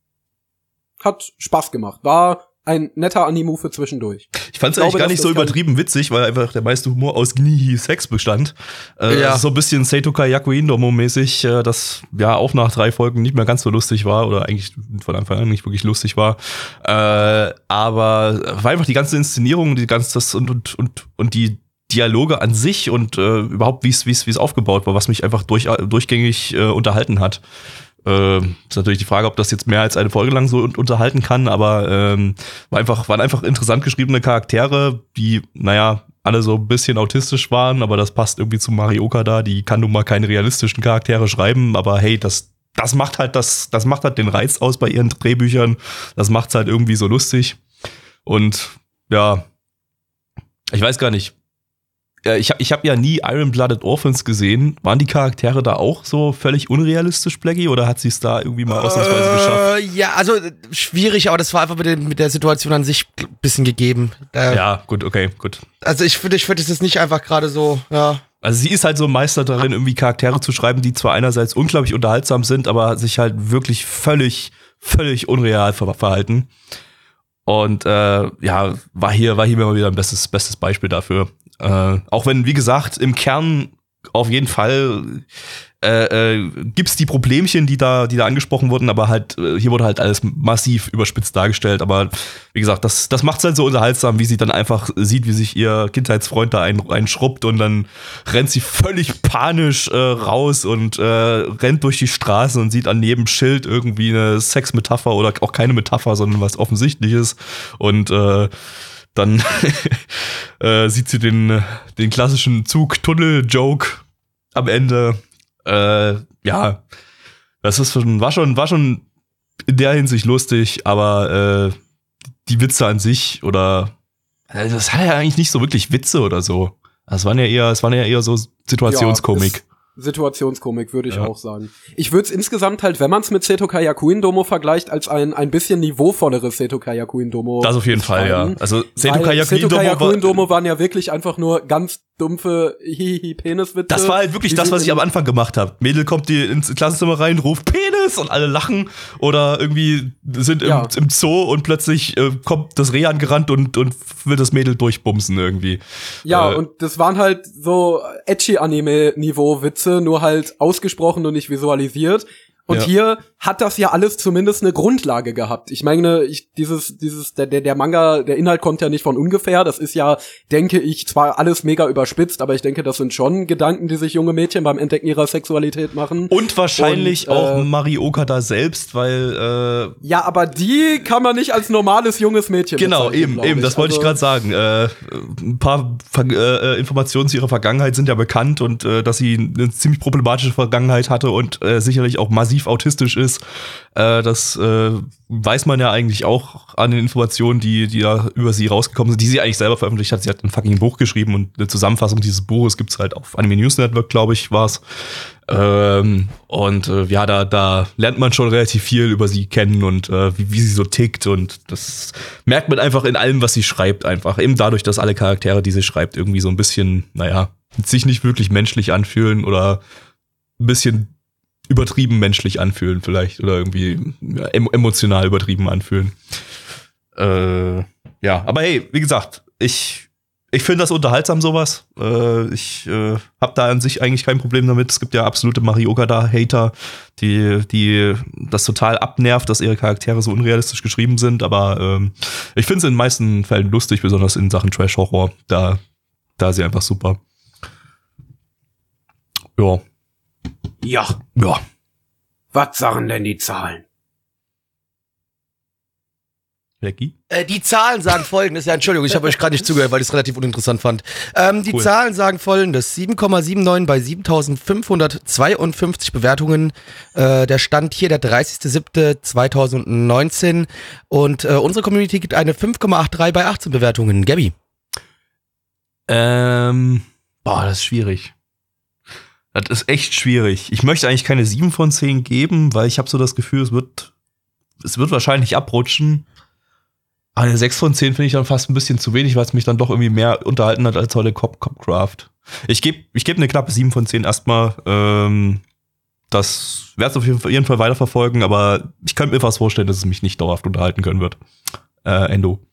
Hat Spaß gemacht. War ein netter Anime für zwischendurch. Ich fand es eigentlich gar nicht so übertrieben witzig, weil einfach der meiste Humor aus Gnihi Sex bestand. Äh, ja. So ein bisschen Seitoka Yakuindomo mäßig, äh, das ja auch nach drei Folgen nicht mehr ganz so lustig war oder eigentlich von Anfang an nicht wirklich lustig war. Äh, aber war einfach die ganze Inszenierung, die ganze das und und und und die Dialoge an sich und äh, überhaupt wie es wie es wie es aufgebaut war, was mich einfach durch, durchgängig äh, unterhalten hat. Äh, ist natürlich die Frage, ob das jetzt mehr als eine Folge lang so unterhalten kann, aber ähm, war einfach, waren einfach interessant geschriebene Charaktere, die, naja, alle so ein bisschen autistisch waren, aber das passt irgendwie zu Marioka da. Die kann nun mal keine realistischen Charaktere schreiben, aber hey, das, das macht halt das, das macht halt den Reiz aus bei ihren Drehbüchern. Das macht's halt irgendwie so lustig. Und ja, ich weiß gar nicht ich habe ich hab ja nie Iron-Blooded Orphans gesehen. Waren die Charaktere da auch so völlig unrealistisch, Blackie, oder hat sie es da irgendwie mal ausnahmsweise äh, geschafft? Ja, also schwierig, aber das war einfach mit, dem, mit der Situation an sich ein bisschen gegeben. Da, ja, gut, okay, gut. Also ich finde, ich finde, es ist nicht einfach gerade so, ja. Also sie ist halt so ein Meister darin, irgendwie Charaktere zu schreiben, die zwar einerseits unglaublich unterhaltsam sind, aber sich halt wirklich völlig, völlig unreal verhalten. Und äh, ja, war hier, war hier mal wieder ein bestes, bestes Beispiel dafür. Äh, auch wenn, wie gesagt, im Kern auf jeden Fall äh, äh, gibt die Problemchen, die da, die da angesprochen wurden, aber halt, äh, hier wurde halt alles massiv überspitzt dargestellt. Aber wie gesagt, das, das macht es halt so unterhaltsam, wie sie dann einfach sieht, wie sich ihr Kindheitsfreund da ein, einschrubbt und dann rennt sie völlig panisch äh, raus und äh, rennt durch die Straße und sieht an jedem Schild irgendwie eine Sexmetapher oder auch keine Metapher, sondern was Offensichtliches. Und äh, dann äh, sieht sie den, den klassischen Zug-Tunnel-Joke am Ende. Äh, ja, das ist schon, war schon, war schon in der Hinsicht lustig, aber äh, die Witze an sich oder äh, das hat ja eigentlich nicht so wirklich Witze oder so. Es waren ja eher, es waren ja eher so Situationskomik. Ja, Situationskomik, würde ich ja. auch sagen. Ich würde es insgesamt halt, wenn man es mit Seto Kayakuin Domo vergleicht, als ein ein bisschen niveauvolleres Seto Kayakuin Domo. Das auf jeden Fall, ja. Also Seto Kayakuin Domo, Domo waren ja wirklich einfach nur ganz dumpfe hihihi Peniswitze. Das war halt wirklich das, was ich am Anfang gemacht habe. Mädel kommt die ins Klassenzimmer rein, ruft Penis und alle lachen oder irgendwie sind im, ja. im Zoo und plötzlich äh, kommt das Reh angerannt und und will das Mädel durchbumsen irgendwie. Ja, äh, und das waren halt so edgy Anime Niveau Witze, nur halt ausgesprochen und nicht visualisiert. Und ja. hier hat das ja alles zumindest eine Grundlage gehabt. Ich meine, ich, dieses, dieses, der, der, der Manga, der Inhalt kommt ja nicht von ungefähr. Das ist ja, denke ich, zwar alles mega überspitzt, aber ich denke, das sind schon Gedanken, die sich junge Mädchen beim Entdecken ihrer Sexualität machen. Und wahrscheinlich Und, auch äh, Marioka da selbst, weil äh, Ja, aber die kann man nicht als normales junges Mädchen Genau, eben, eben, das wollte also, ich gerade sagen. Äh, ein paar äh, Informationen zu ihrer Vergangenheit sind ja bekannt und äh, dass sie eine ziemlich problematische Vergangenheit hatte und äh, sicherlich auch massiv autistisch ist. Äh, das äh, weiß man ja eigentlich auch an den Informationen, die, die da über sie rausgekommen sind, die sie eigentlich selber veröffentlicht hat. Sie hat ein fucking Buch geschrieben und eine Zusammenfassung dieses Buches gibt's halt auf Anime News Network, glaube ich, war's. Ähm, und äh, ja, da, da lernt man schon relativ viel über sie kennen und äh, wie, wie sie so tickt. Und das merkt man einfach in allem, was sie schreibt, einfach. Eben dadurch, dass alle Charaktere, die sie schreibt, irgendwie so ein bisschen, naja, sich nicht wirklich menschlich anfühlen oder ein bisschen übertrieben menschlich anfühlen vielleicht oder irgendwie emotional übertrieben anfühlen. Äh, ja, aber hey, wie gesagt, ich ich finde das unterhaltsam sowas. Äh, ich äh, habe da an sich eigentlich kein Problem damit. Es gibt ja absolute Marioka da Hater, die die das total abnervt, dass ihre Charaktere so unrealistisch geschrieben sind. Aber ähm, ich finde es in den meisten Fällen lustig, besonders in Sachen Trash Horror. Da da ist sie einfach super. Ja, Ja, Ja. was sagen denn die Zahlen? Lecky? Äh, die Zahlen sagen folgendes. Ja, Entschuldigung, ich habe euch gerade nicht zugehört, weil ich es relativ uninteressant fand. Ähm, die Cool. Zahlen sagen folgendes. 7,79 bei 7552 Bewertungen. Äh, der Stand hier der 30.07.2019. Und äh, unsere Community gibt eine 5,83 bei 18 Bewertungen. Gabby. Ähm, boah, das ist schwierig. Das ist echt schwierig. Ich möchte eigentlich keine 7 von 10 geben, weil ich habe so das Gefühl, es wird, es wird wahrscheinlich abrutschen. Aber eine 6 von 10 finde ich dann fast ein bisschen zu wenig, weil es mich dann doch irgendwie mehr unterhalten hat als heute Cop Copcraft. Ich gebe ich geb eine knappe 7 von 10 erstmal. Ähm, das werde ich auf jeden Fall, weiterverfolgen, aber ich könnte mir fast vorstellen, dass es mich nicht dauerhaft unterhalten können wird. Äh, Endo.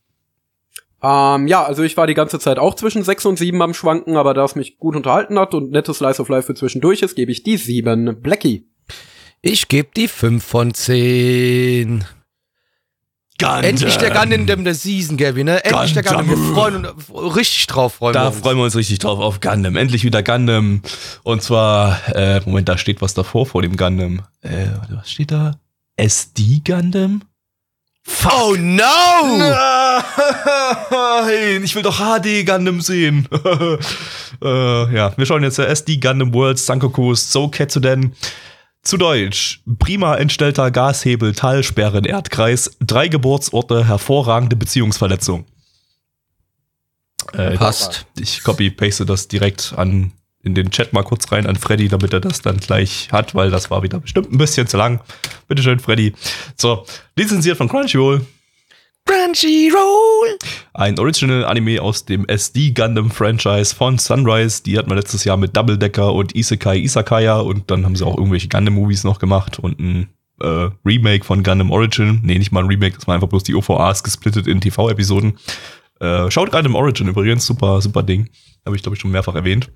Ähm, ja, also ich war die ganze Zeit auch zwischen 6 und 7 am Schwanken, aber da es mich gut unterhalten hat und nettes Slice of Life für zwischendurch ist, gebe ich die 7. Blackie. Ich gebe die 5 von 10. Endlich der Gundam der Season, Gabby, ne? Endlich der Gundam. Wir Gundam. freuen uns richtig drauf, freuen Da wir uns. freuen wir uns richtig drauf auf Gundam. Endlich wieder Gundam. Und zwar, äh, Moment, da steht was davor vor dem Gundam. Äh, was steht da? SD Gundam? Oh no! Nein, ich will doch HD Gundam sehen. äh, ja, wir schauen jetzt äh, SD Gundam World Sankoku So Ketsuden. Zu Deutsch. Prima entstellter Gashebel, Talsperren, Erdkreis, drei Geburtsorte, hervorragende Beziehungsverletzung. Äh, Passt. ich copy-paste das direkt an in den Chat mal kurz rein an Freddy, damit er das dann gleich hat, weil das war wieder bestimmt ein bisschen zu lang. Bitteschön, Freddy. So, lizenziert von Crunchyroll. Crunchyroll! Ein Original-Anime aus dem SD Gundam Franchise von Sunrise. Die hatten wir letztes Jahr mit Double Decker und Isekai Isakaya und dann haben sie auch irgendwelche Gundam-Movies noch gemacht und ein äh, Remake von Gundam Origin. Nee, nicht mal ein Remake, das war einfach bloß die OVAs gesplittet in TV-Episoden. Äh, schaut Gundam Origin übrigens, super, super Ding. Habe ich, glaube ich, schon mehrfach erwähnt.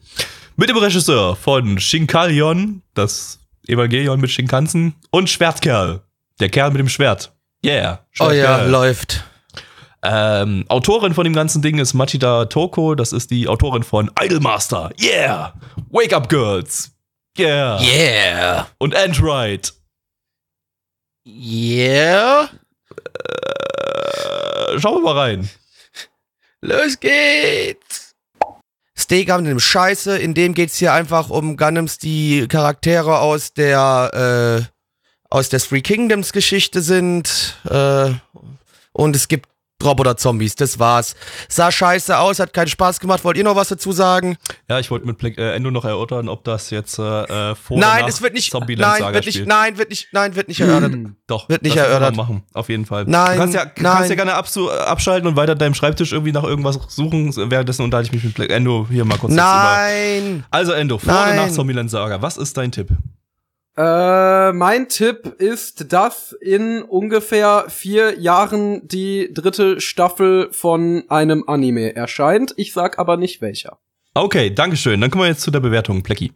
Mit dem Regisseur von Shinkalion, das Evangelion mit Shinkansen und Schwertkerl, der Kerl mit dem Schwert. Yeah. Oh ja, Schwertkerl. läuft. Ähm, Autorin von dem ganzen Ding ist Machida Toko. Das ist die Autorin von Idolmaster. Yeah! Wake Up Girls. Yeah! Yeah! Und Android. Yeah! Äh, schauen wir mal rein. Los geht's! Steak haben dem Scheiße, in dem geht's hier einfach um Gundams, die Charaktere aus der, äh, aus der Three Kingdoms Geschichte sind, äh, und es gibt Roboter-Zombies, das war's. Sah scheiße aus, hat keinen Spaß gemacht. Wollt ihr noch was dazu sagen? Ja, ich wollte mit Black, äh, Endo noch erörtern, ob das jetzt äh, vor nein, oder nach es wird nicht, Zombieland nein, wird nicht, spielt. nein, wird nicht, nein, wird nicht erörtert. Doch, wird nicht das erörtert. machen, auf jeden Fall. Nein, du kannst ja, nein. kannst ja gerne absu abschalten und weiter deinem Schreibtisch irgendwie nach irgendwas suchen. Währenddessen unterhalte ich mich mit Black Endo hier mal kurz. Nein! Also Endo, vor oder Nein. nach Zombieland Saga, was ist dein Tipp? Äh, mein Tipp ist, dass in ungefähr vier Jahren die dritte Staffel von einem Anime erscheint. Ich sag aber nicht welcher. Okay, Dankeschön. Dann kommen wir jetzt zu der Bewertung, Plecki.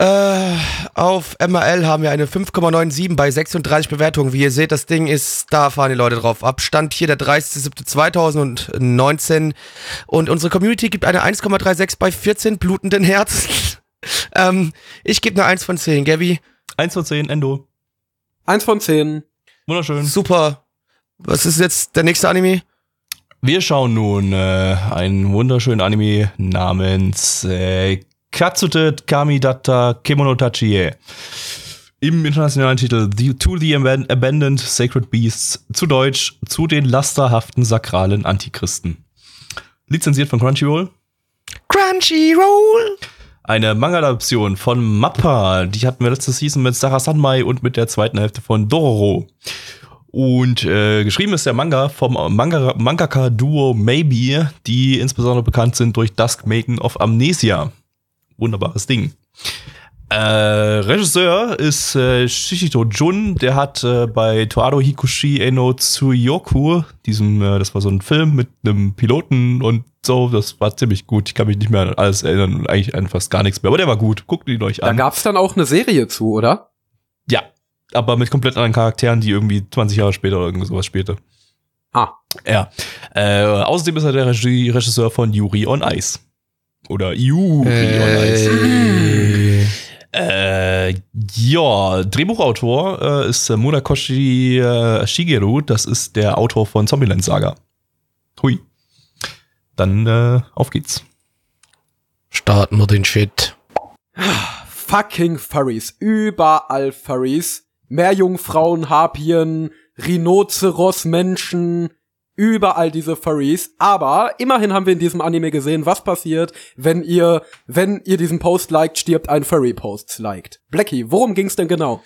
Äh, auf MRL haben wir eine 5,97 bei 36 Bewertungen. Wie ihr seht, das Ding ist, da fahren die Leute drauf ab. Stand hier der 30.07.2019 und unsere Community gibt eine 1,36 bei 14 blutenden Herzen. Ähm, ich gebe eine 1 von 10, Gabby. 1 von 10, Endo. Eins von zehn. Wunderschön. Super. Was ist jetzt der nächste Anime? Wir schauen nun äh, einen wunderschönen Anime namens äh, Katsute Kamidatta Kemonotachi. Im internationalen Titel the, To the Aban- Abandoned Sacred Beasts, zu Deutsch zu den lasterhaften sakralen Antichristen. Lizenziert von Crunchyroll. Crunchyroll. Eine Manga-Adaption von Mappa. Die hatten wir letzte Season mit Sarah Sanmai und mit der zweiten Hälfte von Dororo. Und äh, geschrieben ist der Manga vom Manga Mangaka-Duo Maybe, die insbesondere bekannt sind durch Dusk Maiden of Amnesia. Wunderbares Ding. Äh, Regisseur ist äh, Shishito Jun, der hat äh, bei Toado Hikushi Eno Tsuyoku, diesem, äh, das war so ein Film mit einem Piloten und so, das war ziemlich gut. Ich kann mich nicht mehr an alles erinnern und eigentlich an fast gar nichts mehr, aber der war gut. Guckt ihn euch Da an. gab's dann auch eine Serie zu, oder? Ja, aber mit komplett anderen Charakteren, die irgendwie 20 Jahre später oder irgend sowas spielte. Ah. Ja. Äh, außerdem ist er der Regie Regisseur von Yuri on Ice. Oder Yuri on Ice. Äh, ja, Drehbuchautor äh, ist äh, Munakoshi äh, Shigeru. Das ist der Autor von Zombieland Saga. Hui. Dann äh, auf geht's. Starten wir den Shit. Fucking Furries. Überall Furries. Meerjungfrauen, Harpien, Rhinoceros, Menschen, überall diese Furries. Aber immerhin haben wir in diesem Anime gesehen, was passiert, wenn ihr, wenn ihr diesen Post liked, stirbt ein Furry-Post liked. Blackie, worum ging's denn genau?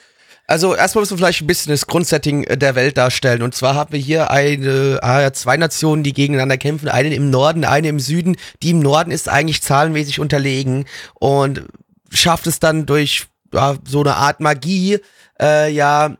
Also erstmal müssen wir vielleicht ein bisschen das Grundsetting der Welt darstellen. Und zwar haben wir hier eine, äh, zwei Nationen, die gegeneinander kämpfen. Eine im Norden, eine im Süden. Die im Norden ist eigentlich zahlenmäßig unterlegen und schafft es dann durch ja, so eine Art Magie, äh, ja,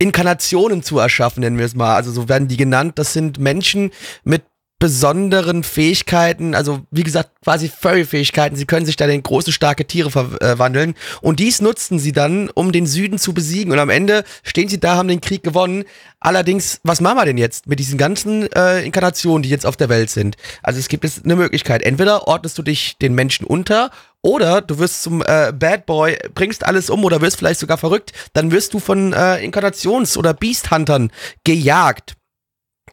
Inkarnationen zu erschaffen, nennen wir es mal. Also so werden die genannt. Das sind Menschen mit besonderen Fähigkeiten, also wie gesagt, quasi Furry-Fähigkeiten. Sie können sich dann in große, starke Tiere verwandeln. Und dies nutzten sie dann, um den Süden zu besiegen. Und am Ende stehen sie da, haben den Krieg gewonnen. Allerdings, was machen wir denn jetzt mit diesen ganzen äh, Inkarnationen, die jetzt auf der Welt sind? Also es gibt jetzt eine Möglichkeit. Entweder ordnest du dich den Menschen unter oder du wirst zum äh, Bad Boy, bringst alles um oder wirst vielleicht sogar verrückt. Dann wirst du von äh, Inkarnations- oder Beast-Huntern gejagt.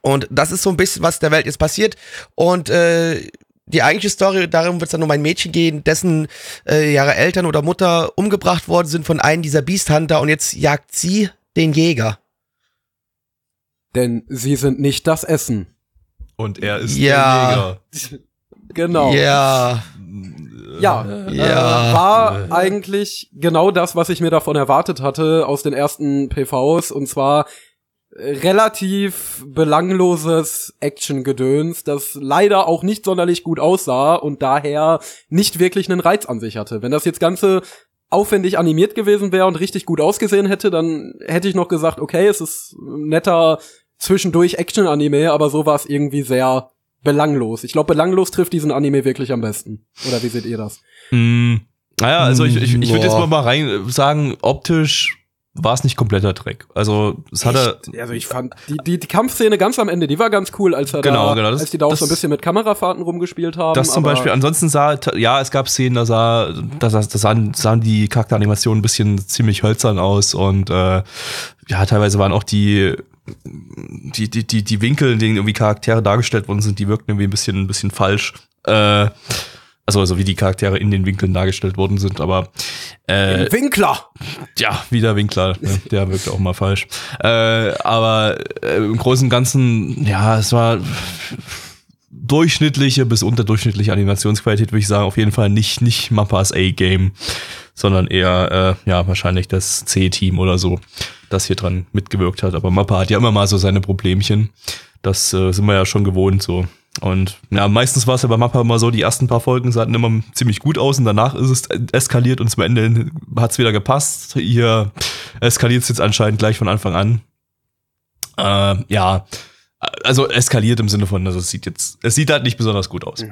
Und das ist so ein bisschen, was der Welt jetzt passiert. Und äh, die eigentliche Story, darum wird es dann um ein Mädchen gehen, dessen äh, ihre Eltern oder Mutter umgebracht worden sind von einem dieser Beast Hunter und jetzt jagt sie den Jäger. Denn sie sind nicht das Essen. Und er ist Ja. der Jäger. Genau. Ja. Ja, Ja. Äh, war eigentlich genau das, was ich mir davon erwartet hatte aus den ersten PVs und zwar relativ belangloses Action-Gedöns, das leider auch nicht sonderlich gut aussah und daher nicht wirklich einen Reiz an sich hatte. Wenn das jetzt Ganze aufwendig animiert gewesen wäre und richtig gut ausgesehen hätte, dann hätte ich noch gesagt, okay, es ist ein netter zwischendurch Action-Anime, aber so war es irgendwie sehr belanglos. Ich glaube, belanglos trifft diesen Anime wirklich am besten. Oder wie seht ihr das? Mm, naja, also ich, ich, ich würde jetzt mal, mal rein sagen, optisch war es nicht kompletter Dreck. Also es hatte. Echt? Also ich fand die, die, die Kampfszene ganz am Ende, die war ganz cool, als er Genau, da, genau, das- als die da auch das- so ein bisschen mit Kamerafahrten rumgespielt haben. Das zum aber- Beispiel, ansonsten sah, ja, es gab Szenen, da sah, da, sah- da sahen, sahen die Charakteranimationen ein bisschen ziemlich hölzern aus und äh, ja, teilweise waren auch die, die, die, die, die Winkel, in denen irgendwie Charaktere dargestellt worden sind, die wirkten irgendwie ein bisschen, ein bisschen falsch. Äh, also, also wie die Charaktere in den Winkeln dargestellt worden sind, aber äh, Winkler! ja, wieder Winkler, ne? der wirkt auch mal falsch. Äh, aber äh, im Großen und Ganzen, ja, es war durchschnittliche bis unterdurchschnittliche Animationsqualität, würde ich sagen. Auf jeden Fall nicht, nicht Mappas A-Game, sondern eher, äh, ja, wahrscheinlich das C-Team oder so, das hier dran mitgewirkt hat. Aber Mappa hat ja immer mal so seine Problemchen. Das äh, sind wir ja schon gewohnt so. Und ja, meistens war es ja bei Mappa immer so, die ersten paar Folgen sahen immer ziemlich gut aus und danach ist es eskaliert und zum Ende hat es wieder gepasst. Hier eskaliert es jetzt anscheinend gleich von Anfang an. Äh, ja, also eskaliert im Sinne von, also es sieht jetzt, es sieht halt nicht besonders gut aus.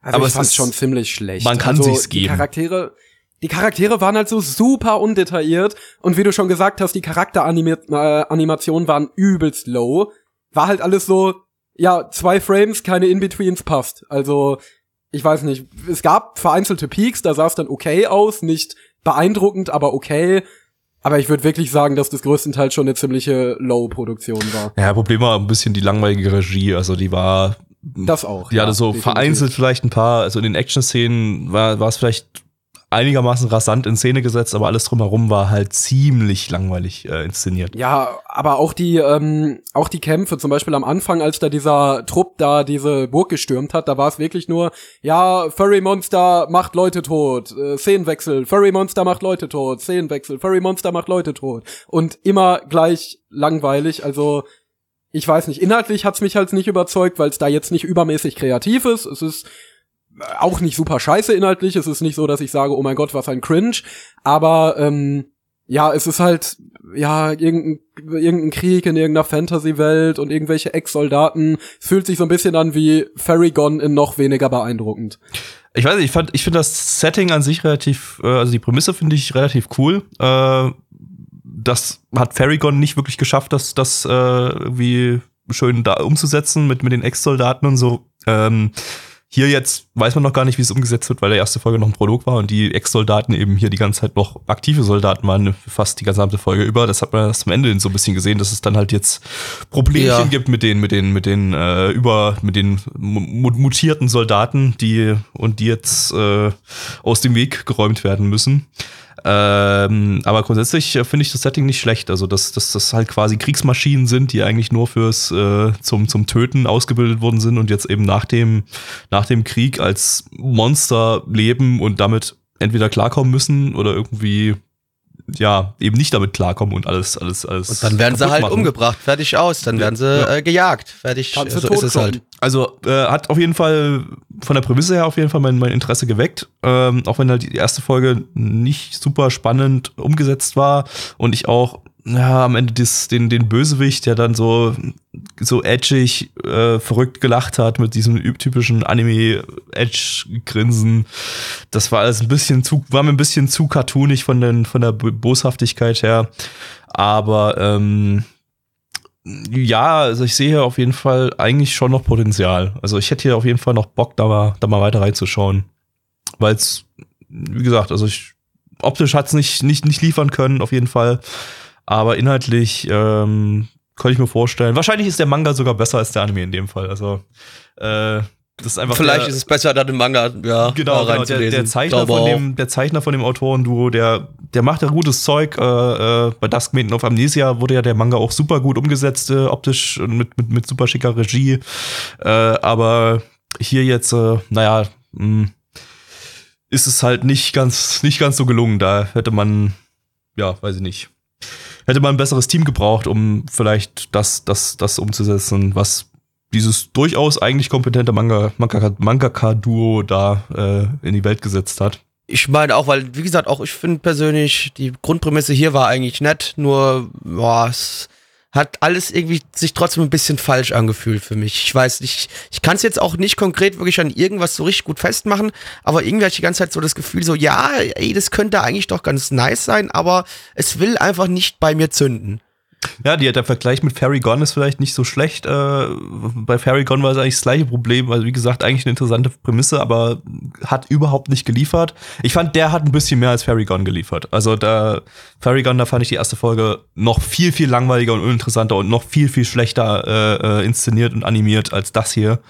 Also Aber es ist- schon ziemlich schlecht. man kann also sich's Die geben. Charaktere, die Charaktere waren halt so super undetailliert und wie du schon gesagt hast, die Charakteranimationen waren übelst low. War halt alles so, ja, zwei Frames, keine In-Betweens, passt. Also, ich weiß nicht, es gab vereinzelte Peaks, da sah es dann okay aus, nicht beeindruckend, aber okay. Aber ich würde wirklich sagen, dass das größtenteils schon eine ziemliche Low-Produktion war. Ja, Problem war ein bisschen die langweilige Regie, also die war, Das auch. die hatte so definitiv. vereinzelt vielleicht ein paar, also in den Action-Szenen war, war es vielleicht einigermaßen rasant in Szene gesetzt, aber alles drumherum war halt ziemlich langweilig äh, inszeniert. Ja, aber auch die, ähm, auch die Kämpfe, zum Beispiel am Anfang, als da dieser Trupp da diese Burg gestürmt hat, da war es wirklich nur, ja, Furry Monster macht Leute tot, äh, Szenenwechsel, Furry Monster macht Leute tot, Szenenwechsel, Furry Monster macht Leute tot. Und immer gleich langweilig, also ich weiß nicht, inhaltlich hat's mich halt nicht überzeugt, weil es da jetzt nicht übermäßig kreativ ist. Es ist auch nicht super scheiße inhaltlich. Es ist nicht so, dass ich sage, oh mein Gott, was ein Cringe. Aber ähm, ja, es ist halt ja irgendein, irgendein Krieg in irgendeiner Fantasy-Welt und irgendwelche Ex-Soldaten. Fühlt sich so ein bisschen an wie Fairygon in noch weniger beeindruckend. Ich weiß nicht, ich fand, ich finde das Setting an sich relativ, äh, also die Prämisse finde ich relativ cool. Äh, das hat Faragon nicht wirklich geschafft, das, das äh, irgendwie schön da umzusetzen mit, mit den Ex-Soldaten und so. Ähm, Hier jetzt weiß man noch gar nicht, wie es umgesetzt wird, weil der erste Folge noch ein Prolog war und die Ex-Soldaten eben hier die ganze Zeit noch aktive Soldaten waren, fast die gesamte Folge über. Das hat man erst am Ende so ein bisschen gesehen, dass es dann halt jetzt Problemchen Ja. gibt mit den, mit den, mit den äh, über, mit den mu- mutierten Soldaten, die und die jetzt äh, aus dem Weg geräumt werden müssen. Ähm, aber grundsätzlich äh, finde ich das Setting nicht schlecht. Also, dass, dass das halt quasi Kriegsmaschinen sind, die eigentlich nur fürs äh, zum, zum Töten ausgebildet worden sind und jetzt eben nach dem, nach dem Krieg als Monster leben und damit entweder klarkommen müssen oder irgendwie ja, eben nicht damit klarkommen und alles, alles, alles. Und dann werden sie halt machen. umgebracht, fertig aus. Dann werden sie Ja. äh, gejagt, fertig. Kannst du so ist es halt. Also äh, hat auf jeden Fall von der Prämisse her auf jeden Fall mein, mein Interesse geweckt. Ähm, auch wenn halt die erste Folge nicht super spannend umgesetzt war und ich auch ja, am Ende des, den, den Bösewicht, der dann so, so edgig, äh, verrückt gelacht hat mit diesem typischen Anime-Edge-Grinsen. Das war alles ein bisschen zu, war mir ein bisschen zu cartoonig von, den, von der Bo- Boshaftigkeit her. Aber ähm, ja, also ich sehe hier auf jeden Fall eigentlich schon noch Potenzial. Also ich hätte hier auf jeden Fall noch Bock, da mal, da mal weiter reinzuschauen. Weil es, wie gesagt, also ich, optisch hat es nicht, nicht, nicht liefern können, auf jeden Fall. Aber inhaltlich ähm, könnte ich mir vorstellen. Wahrscheinlich ist der Manga sogar besser als der Anime in dem Fall. Also äh, das ist einfach Vielleicht der, ist es besser, da den Manga ja, Genau, genau der, der, Zeichner von dem, der Zeichner von dem Autorenduo, der, der macht ja gutes Zeug. Äh, äh, bei Dusk Maiden of Amnesia wurde ja der Manga auch super gut umgesetzt, äh, optisch und mit, mit, mit super schicker Regie. Äh, aber hier jetzt, äh, naja, mh, ist es halt nicht ganz, nicht ganz so gelungen. Da hätte man, ja, weiß ich nicht. Hätte man ein besseres Team gebraucht, um vielleicht das, das, das umzusetzen, was dieses durchaus eigentlich kompetente Manga, Mangaka- Mangaka-Duo da äh, in die Welt gesetzt hat. Ich meine auch, weil, wie gesagt, auch ich finde persönlich, die Grundprämisse hier war eigentlich nett, nur, boah, es hat alles irgendwie sich trotzdem ein bisschen falsch angefühlt für mich. Ich weiß nicht, ich kann es jetzt auch nicht konkret wirklich an irgendwas so richtig gut festmachen, aber irgendwie hatte ich die ganze Zeit so das Gefühl, so, ja, ey, das könnte eigentlich doch ganz nice sein, aber es will einfach nicht bei mir zünden. Ja, die, der Vergleich mit Fairy Gone ist vielleicht nicht so schlecht. Äh, bei Gone war es eigentlich das gleiche Problem. Also wie gesagt, eigentlich eine interessante Prämisse, aber hat überhaupt nicht geliefert. Ich fand, der hat ein bisschen mehr als Fairy Gone geliefert. Also da Fairy Gone, da fand ich die erste Folge noch viel, viel langweiliger und uninteressanter und noch viel, viel schlechter äh, äh, inszeniert und animiert als das hier.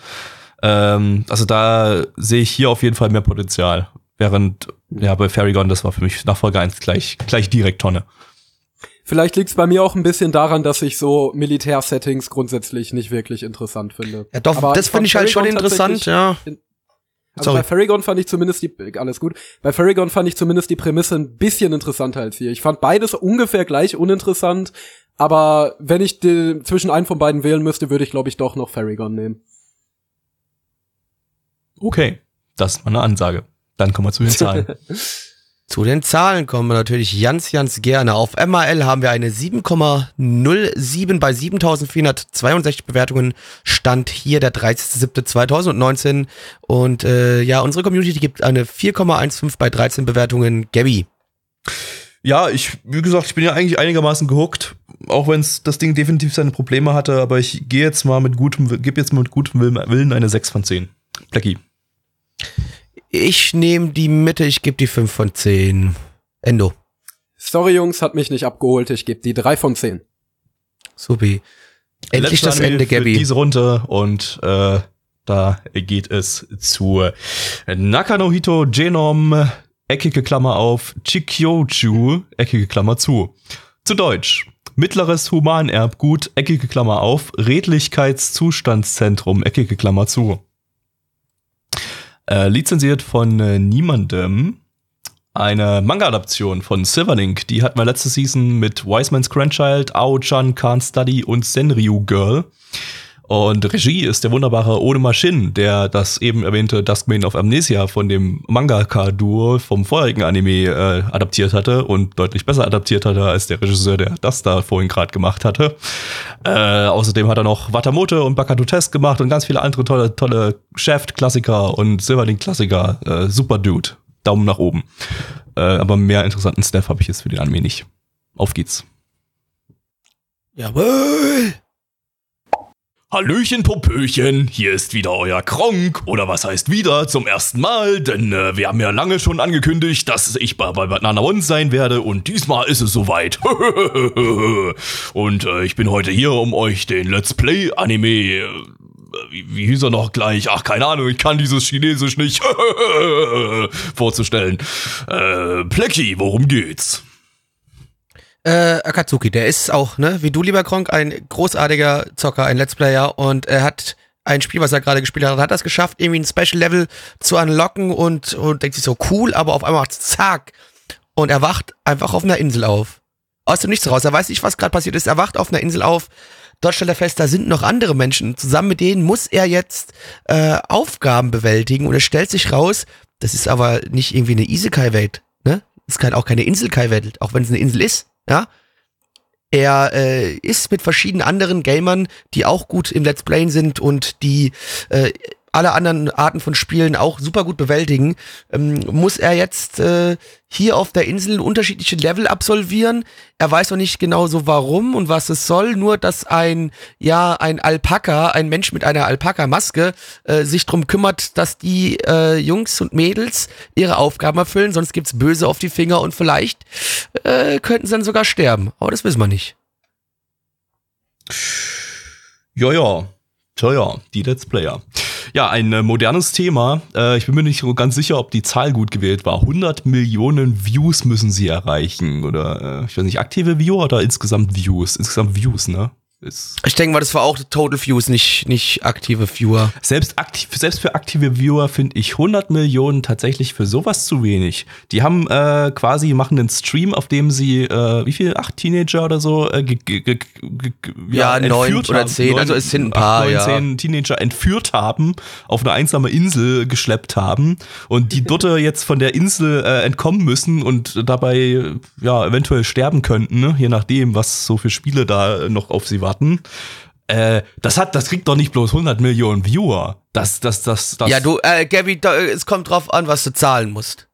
Ähm, also da sehe ich hier auf jeden Fall mehr Potenzial. Während, ja, bei Fairy Gone, das war für mich nach Folge 1 gleich, gleich direkt Tonne. Vielleicht liegt es bei mir auch ein bisschen daran, dass ich so Militärsettings grundsätzlich nicht wirklich interessant finde. Ja, doch, Aber das finde ich halt schon interessant, ja. Also Sorry. bei Farragon fand ich zumindest die, alles gut. Bei Farragon fand ich zumindest die Prämisse ein bisschen interessanter als hier. Ich fand beides ungefähr gleich uninteressant, aber wenn ich die, zwischen einen von beiden wählen müsste, würde ich glaube ich doch noch Farragon nehmen. Okay, das ist mal eine Ansage. Dann kommen wir zu den Zahlen. Zu den Zahlen kommen wir natürlich ganz, ganz gerne. Auf MAL haben wir eine 7,07 bei 7462 Bewertungen. Stand hier der 30.07.2019. Und äh, ja, unsere Community gibt eine 4,15 bei 13 Bewertungen. Gabby. Ja, ich, wie gesagt, ich bin ja eigentlich einigermaßen gehuckt, auch wenn das Ding definitiv seine Probleme hatte, aber ich gehe jetzt mal mit gutem, gebe jetzt mal mit gutem Willen Willen eine 6 von 10. Blackie. Ich nehme die Mitte, ich gebe die 5 von 10. Endo. Sorry Jungs, hat mich nicht abgeholt, ich gebe die drei von zehn. Supi. Endlich Letzter das Ende, Gabby. Diese Runde und äh, da geht es zu Nakanohito Genom, eckige Klammer auf, Chikyoju, eckige Klammer zu. Zu Deutsch. Mittleres Humanerbgut, eckige Klammer auf, Redlichkeitszustandszentrum, eckige Klammer zu. Äh, lizenziert von äh, niemandem. Eine Manga-Adaption von Silverlink, die hatten wir letzte Season mit Wiseman's Grandchild, Ao-chan, Can't Study und Senryu Girl. Und Regie ist der wunderbare Ode Maschin, der das eben erwähnte Dusk Maiden of Amnesia von dem Mangaka-Duo vom vorherigen Anime äh, adaptiert hatte und deutlich besser adaptiert hatte als der Regisseur, der das da vorhin gerade gemacht hatte. Äh, außerdem hat er noch Watamote und Bakato Test gemacht und ganz viele andere tolle, tolle Shaft-Klassiker und Silverlink-Klassiker. Äh, super Dude. Daumen nach oben. Äh, aber mehr interessanten Stuff habe ich jetzt für den Anime nicht. Auf geht's. Jawohl. Hallöchen, Popöchen, hier ist wieder euer Kronk, oder was heißt wieder, zum ersten Mal, denn äh, wir haben ja lange schon angekündigt, dass ich bei, bei Banana One sein werde und diesmal ist es soweit. und äh, ich bin heute hier, um euch den Let's Play Anime, äh, wie, wie hieß er noch gleich, ach keine Ahnung, ich kann dieses Chinesisch nicht, vorzustellen. Äh, Plecki, worum geht's? Äh, Akatsuki, der ist auch, ne, wie du, lieber Kronk, ein großartiger Zocker, ein Let's Player und er hat ein Spiel, was er gerade gespielt hat, hat das geschafft, irgendwie ein Special Level zu unlocken und, und denkt sich so cool, aber auf einmal zack und er wacht einfach auf einer Insel auf. Aus dem Nichts raus. Er weiß nicht, was gerade passiert ist. Er wacht auf einer Insel auf. Dort stellt er fest, da sind noch andere Menschen. Zusammen mit denen muss er jetzt äh, Aufgaben bewältigen und es stellt sich raus, das ist aber nicht irgendwie eine Isekai-Welt, ne? Das ist kein, auch keine Insel-Kai-Welt, auch wenn es eine Insel ist, ja? Er äh, ist mit verschiedenen anderen Gamern, die auch gut im Let's Playen sind und die äh, alle anderen Arten von Spielen auch super gut bewältigen, ähm, muss er jetzt äh, hier auf der Insel unterschiedliche Level absolvieren. Er weiß noch nicht genau so warum und was es soll, nur dass ein ja ein Alpaka, ein Mensch mit einer Alpaka-Maske äh, sich drum kümmert, dass die äh, Jungs und Mädels ihre Aufgaben erfüllen, sonst gibt's böse auf die Finger und vielleicht äh, könnten sie dann sogar sterben. Aber das wissen wir nicht. Ja, ja. Tja, ja, die Let's Player. Ja, ein äh, modernes Thema. Äh, ich bin mir nicht ganz sicher, ob die Zahl gut gewählt war. 100 Millionen Views müssen sie erreichen. Oder, äh, ich weiß nicht, aktive Viewer oder insgesamt Views? Insgesamt Views, ne? Ich denke mal, das war auch Total Views, nicht, nicht aktive Viewer. selbst, aktiv, selbst für aktive Viewer finde ich 100 Millionen tatsächlich für sowas zu wenig. Die haben äh, quasi, machen einen Stream, auf dem sie, äh, wie viel, acht Teenager oder so, äh, ge, ge, ge, Ja, neun entführt oder zehn, also es sind ein paar, acht, neun, ja. zehn Teenager entführt haben, auf eine einsame Insel geschleppt haben und die dort jetzt von der Insel äh, entkommen müssen und dabei, ja, eventuell sterben könnten, ne? je nachdem, was so für Spiele da noch auf sie warten. Äh, das hat, das kriegt doch nicht bloß 100 Millionen Viewer. Das, das, das, das Ja, du, äh, Gabby, da, es kommt drauf an, was du zahlen musst.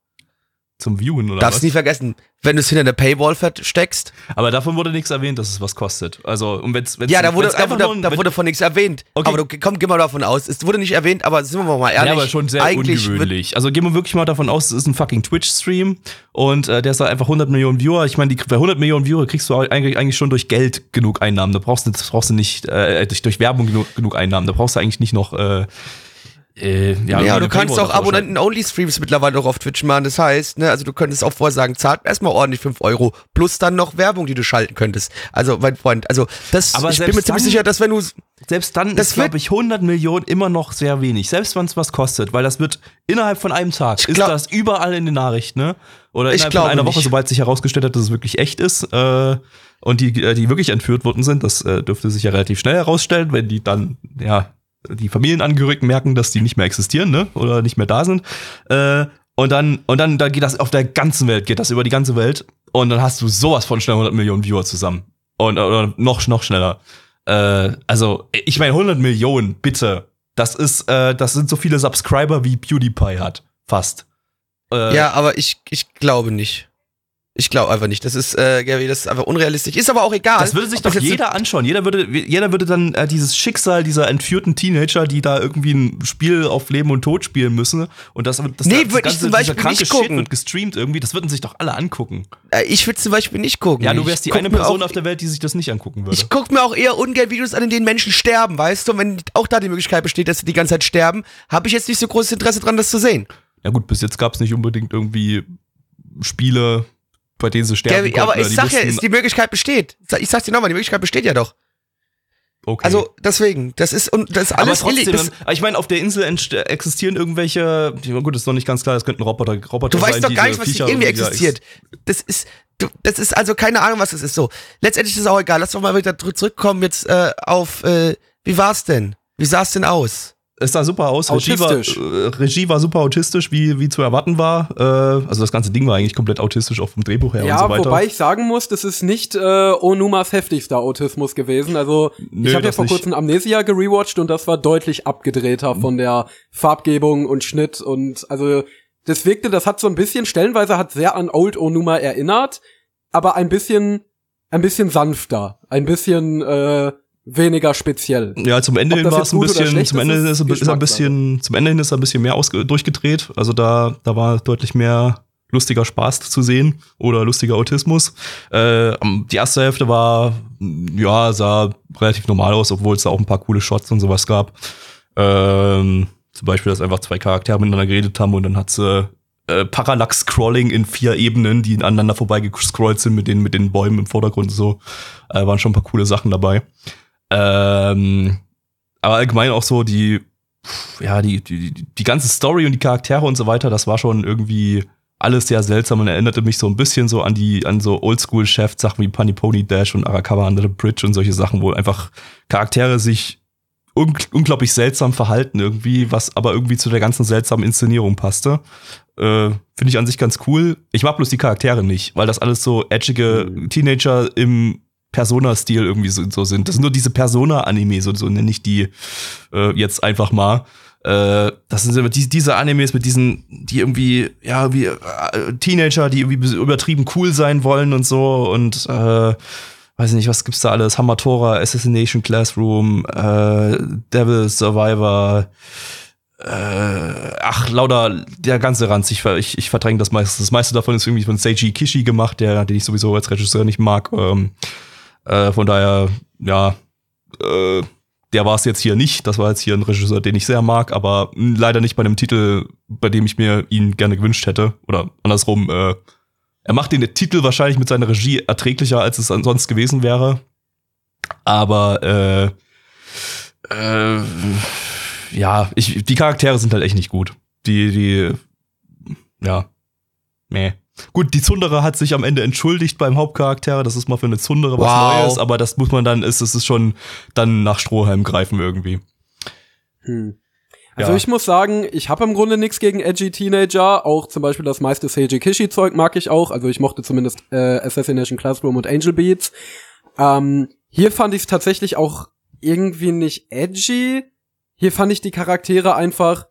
zum Viewen oder Darfst was? nie vergessen, wenn du es hinter der Paywall versteckst. Aber davon wurde nichts erwähnt, dass es was kostet. Also, und wenn's, wenn's, Ja, da wurde, da, nur da wenn- wurde von nichts erwähnt. Okay. Aber du, komm, geh mal davon aus. Es wurde nicht erwähnt, aber sind wir mal ehrlich. ja, aber schon sehr ungewöhnlich. Also gehen wir wirklich mal davon aus, es ist ein fucking Twitch-Stream und äh, der ist da einfach 100 Millionen Viewer. Ich meine, die- bei 100 Millionen Viewer kriegst du eigentlich, eigentlich schon durch Geld genug Einnahmen. Da brauchst du, brauchst du nicht, äh, durch, durch Werbung genug, genug Einnahmen. Da brauchst du eigentlich nicht noch, äh, äh, ja, Ja, du kannst auch. Abonnenten-Only-Streams mittlerweile auch auf Twitch machen. Das heißt, ne, also du könntest auch vorher sagen, zahlt erstmal ordentlich 5 Euro, plus dann noch Werbung, die du schalten könntest. Also, mein Freund, also das, Aber ich bin mir ziemlich dann- sicher, dass wenn du, Selbst dann Das ist, glaube ich, 100 Millionen immer noch sehr wenig. Selbst wenn es was kostet, weil das wird innerhalb von einem Tag, ist glaub- das überall in den Nachrichten, ne? Oder Ich innerhalb glaube von einer Woche, nicht. sobald sich herausgestellt hat, dass es wirklich echt ist, äh, und die, äh, die wirklich entführt worden sind, das äh, dürfte sich ja relativ schnell herausstellen, wenn die dann, ja, die Familienangehörigen merken, dass die nicht mehr existieren, ne? Oder nicht mehr da sind. Äh, und dann, und dann, da geht das auf der ganzen Welt, geht das über die ganze Welt. Und dann hast du sowas von schnell 100 Millionen Viewer zusammen. Und, oder noch, noch schneller. Äh, also, ich meine, 100 Millionen, bitte. Das ist, äh, das sind so viele Subscriber wie PewDiePie hat. Fast. Äh, ja, aber ich, ich glaube nicht. Ich glaube einfach nicht. Das ist, äh, Gary, das ist einfach unrealistisch. Ist aber auch egal. Das würde sich doch das jetzt- jeder anschauen. Jeder würde, jeder würde dann äh, dieses Schicksal dieser entführten Teenager, die da irgendwie ein Spiel auf Leben und Tod spielen müssen, und das, das Nee, das ich zum Beispiel dieser kranke nicht Shit wird gestreamt irgendwie. Das würden sich doch alle angucken. Äh, Ich würde zum Beispiel nicht gucken. Ja, du wärst die eine Person auf der Welt, die sich das nicht angucken würde. Ich guck mir auch eher ungern Videos an, in denen Menschen sterben, weißt du? Und wenn auch da die Möglichkeit besteht, dass sie die ganze Zeit sterben, habe ich jetzt nicht so großes Interesse dran, das zu sehen. Ja gut, bis jetzt gab es nicht unbedingt irgendwie Spiele, bei denen sie sterben konnten. aber ich sag ja, ist, die Möglichkeit besteht. Ich sag's dir nochmal, die Möglichkeit besteht ja doch. okay. Also deswegen, das ist und das ist aber alles trotzdem, illeg- das, ich meine, auf der Insel entst- existieren irgendwelche, ja, gut, ist noch nicht ganz klar, das könnten Roboter, Roboter Du sein, weißt doch gar nicht, was hier Viecher irgendwie existiert. Das ist, du, das ist also keine Ahnung, was das ist. So, letztendlich ist es auch egal. Lass doch mal wieder zurückkommen jetzt äh, auf, äh, wie war's denn? Wie sah's denn aus? Es sah super aus. Regie war, äh, Regie war super autistisch, wie, wie zu erwarten war. Äh, also das ganze Ding war eigentlich komplett autistisch, auch vom Drehbuch her Ja, und so weiter. wobei ich sagen muss, das ist nicht äh, Onumas heftigster Autismus gewesen. Also Nö, ich habe ja vor kurzem Amnesia gerewatcht und das war deutlich abgedrehter von der Farbgebung und Schnitt und also das wirkte, das hat so ein bisschen stellenweise hat sehr an Old Onuma erinnert, aber ein bisschen ein bisschen sanfter, ein bisschen äh, weniger speziell. Ja, zum Ende hin war es ein bisschen, zum Ende ist ist, ein bisschen, zum Ende hin ist er ein bisschen mehr ausge durchgedreht. Also da, da war deutlich mehr lustiger Spaß zu sehen oder lustiger Autismus. Äh, die erste Hälfte war, ja, sah relativ normal aus, obwohl es da auch ein paar coole Shots und sowas gab. Ähm, zum Beispiel, dass einfach zwei Charaktere miteinander geredet haben und dann hat sie äh, Parallax-Scrolling in vier Ebenen, die aneinander vorbei gescrollt sind mit den, mit den Bäumen im Vordergrund und so. Äh, waren schon ein paar coole Sachen dabei. Ähm, aber allgemein auch so die, ja, die, die, die- die ganze Story und die Charaktere und so weiter, das war schon irgendwie alles sehr seltsam und erinnerte mich so ein bisschen so an die, an so Oldschool-Chef-Sachen wie Punny Pony Dash und Arakawa Under the Bridge und solche Sachen, wo einfach Charaktere sich un unglaublich seltsam verhalten irgendwie, was aber irgendwie zu der ganzen seltsamen Inszenierung passte. Äh, Finde ich an sich ganz cool. Ich mag bloß die Charaktere nicht, weil das alles so edgige Teenager im Persona-Stil irgendwie so, so sind. Das sind nur diese Persona-Anime, so, so nenne ich die äh, jetzt einfach mal. Äh, das sind immer die, diese Animes mit diesen, die irgendwie, ja, wie äh, Teenager, die irgendwie übertrieben cool sein wollen und so und äh, weiß nicht, was gibt's da alles? Hamatora, Assassination Classroom, äh, Devil Survivor, äh, ach, lauter, der ganze Ranz. Ich, ich, ich verdränge das meiste. Das meiste davon ist irgendwie von Seiji Kishi gemacht, der, den ich sowieso als Regisseur nicht mag. Ähm, äh, von daher, ja, äh, der war es jetzt hier nicht. Das war jetzt hier ein Regisseur, den ich sehr mag, aber mh, leider nicht bei einem Titel, bei dem ich mir ihn gerne gewünscht hätte. Oder andersrum, äh, er macht den Titel wahrscheinlich mit seiner Regie erträglicher, als es ansonsten gewesen wäre. Aber äh, äh, ja, ich, die Charaktere sind halt echt nicht gut. Die, die, ja, meh. Gut, die Zundere hat sich am Ende entschuldigt beim Hauptcharakter. Das ist mal für eine Zundere was Wow. Neues, aber das muss man dann, ist, es ist schon dann nach Strohhalm greifen irgendwie. Hm. Also Ja. ich muss sagen, ich habe im Grunde nichts gegen edgy Teenager. Auch zum Beispiel das meiste Seiji Kishi Zeug mag ich auch. Also ich mochte zumindest äh, Assassination Classroom und Angel Beats. Ähm, hier fand ich es tatsächlich auch irgendwie nicht edgy. Hier fand ich die Charaktere einfach.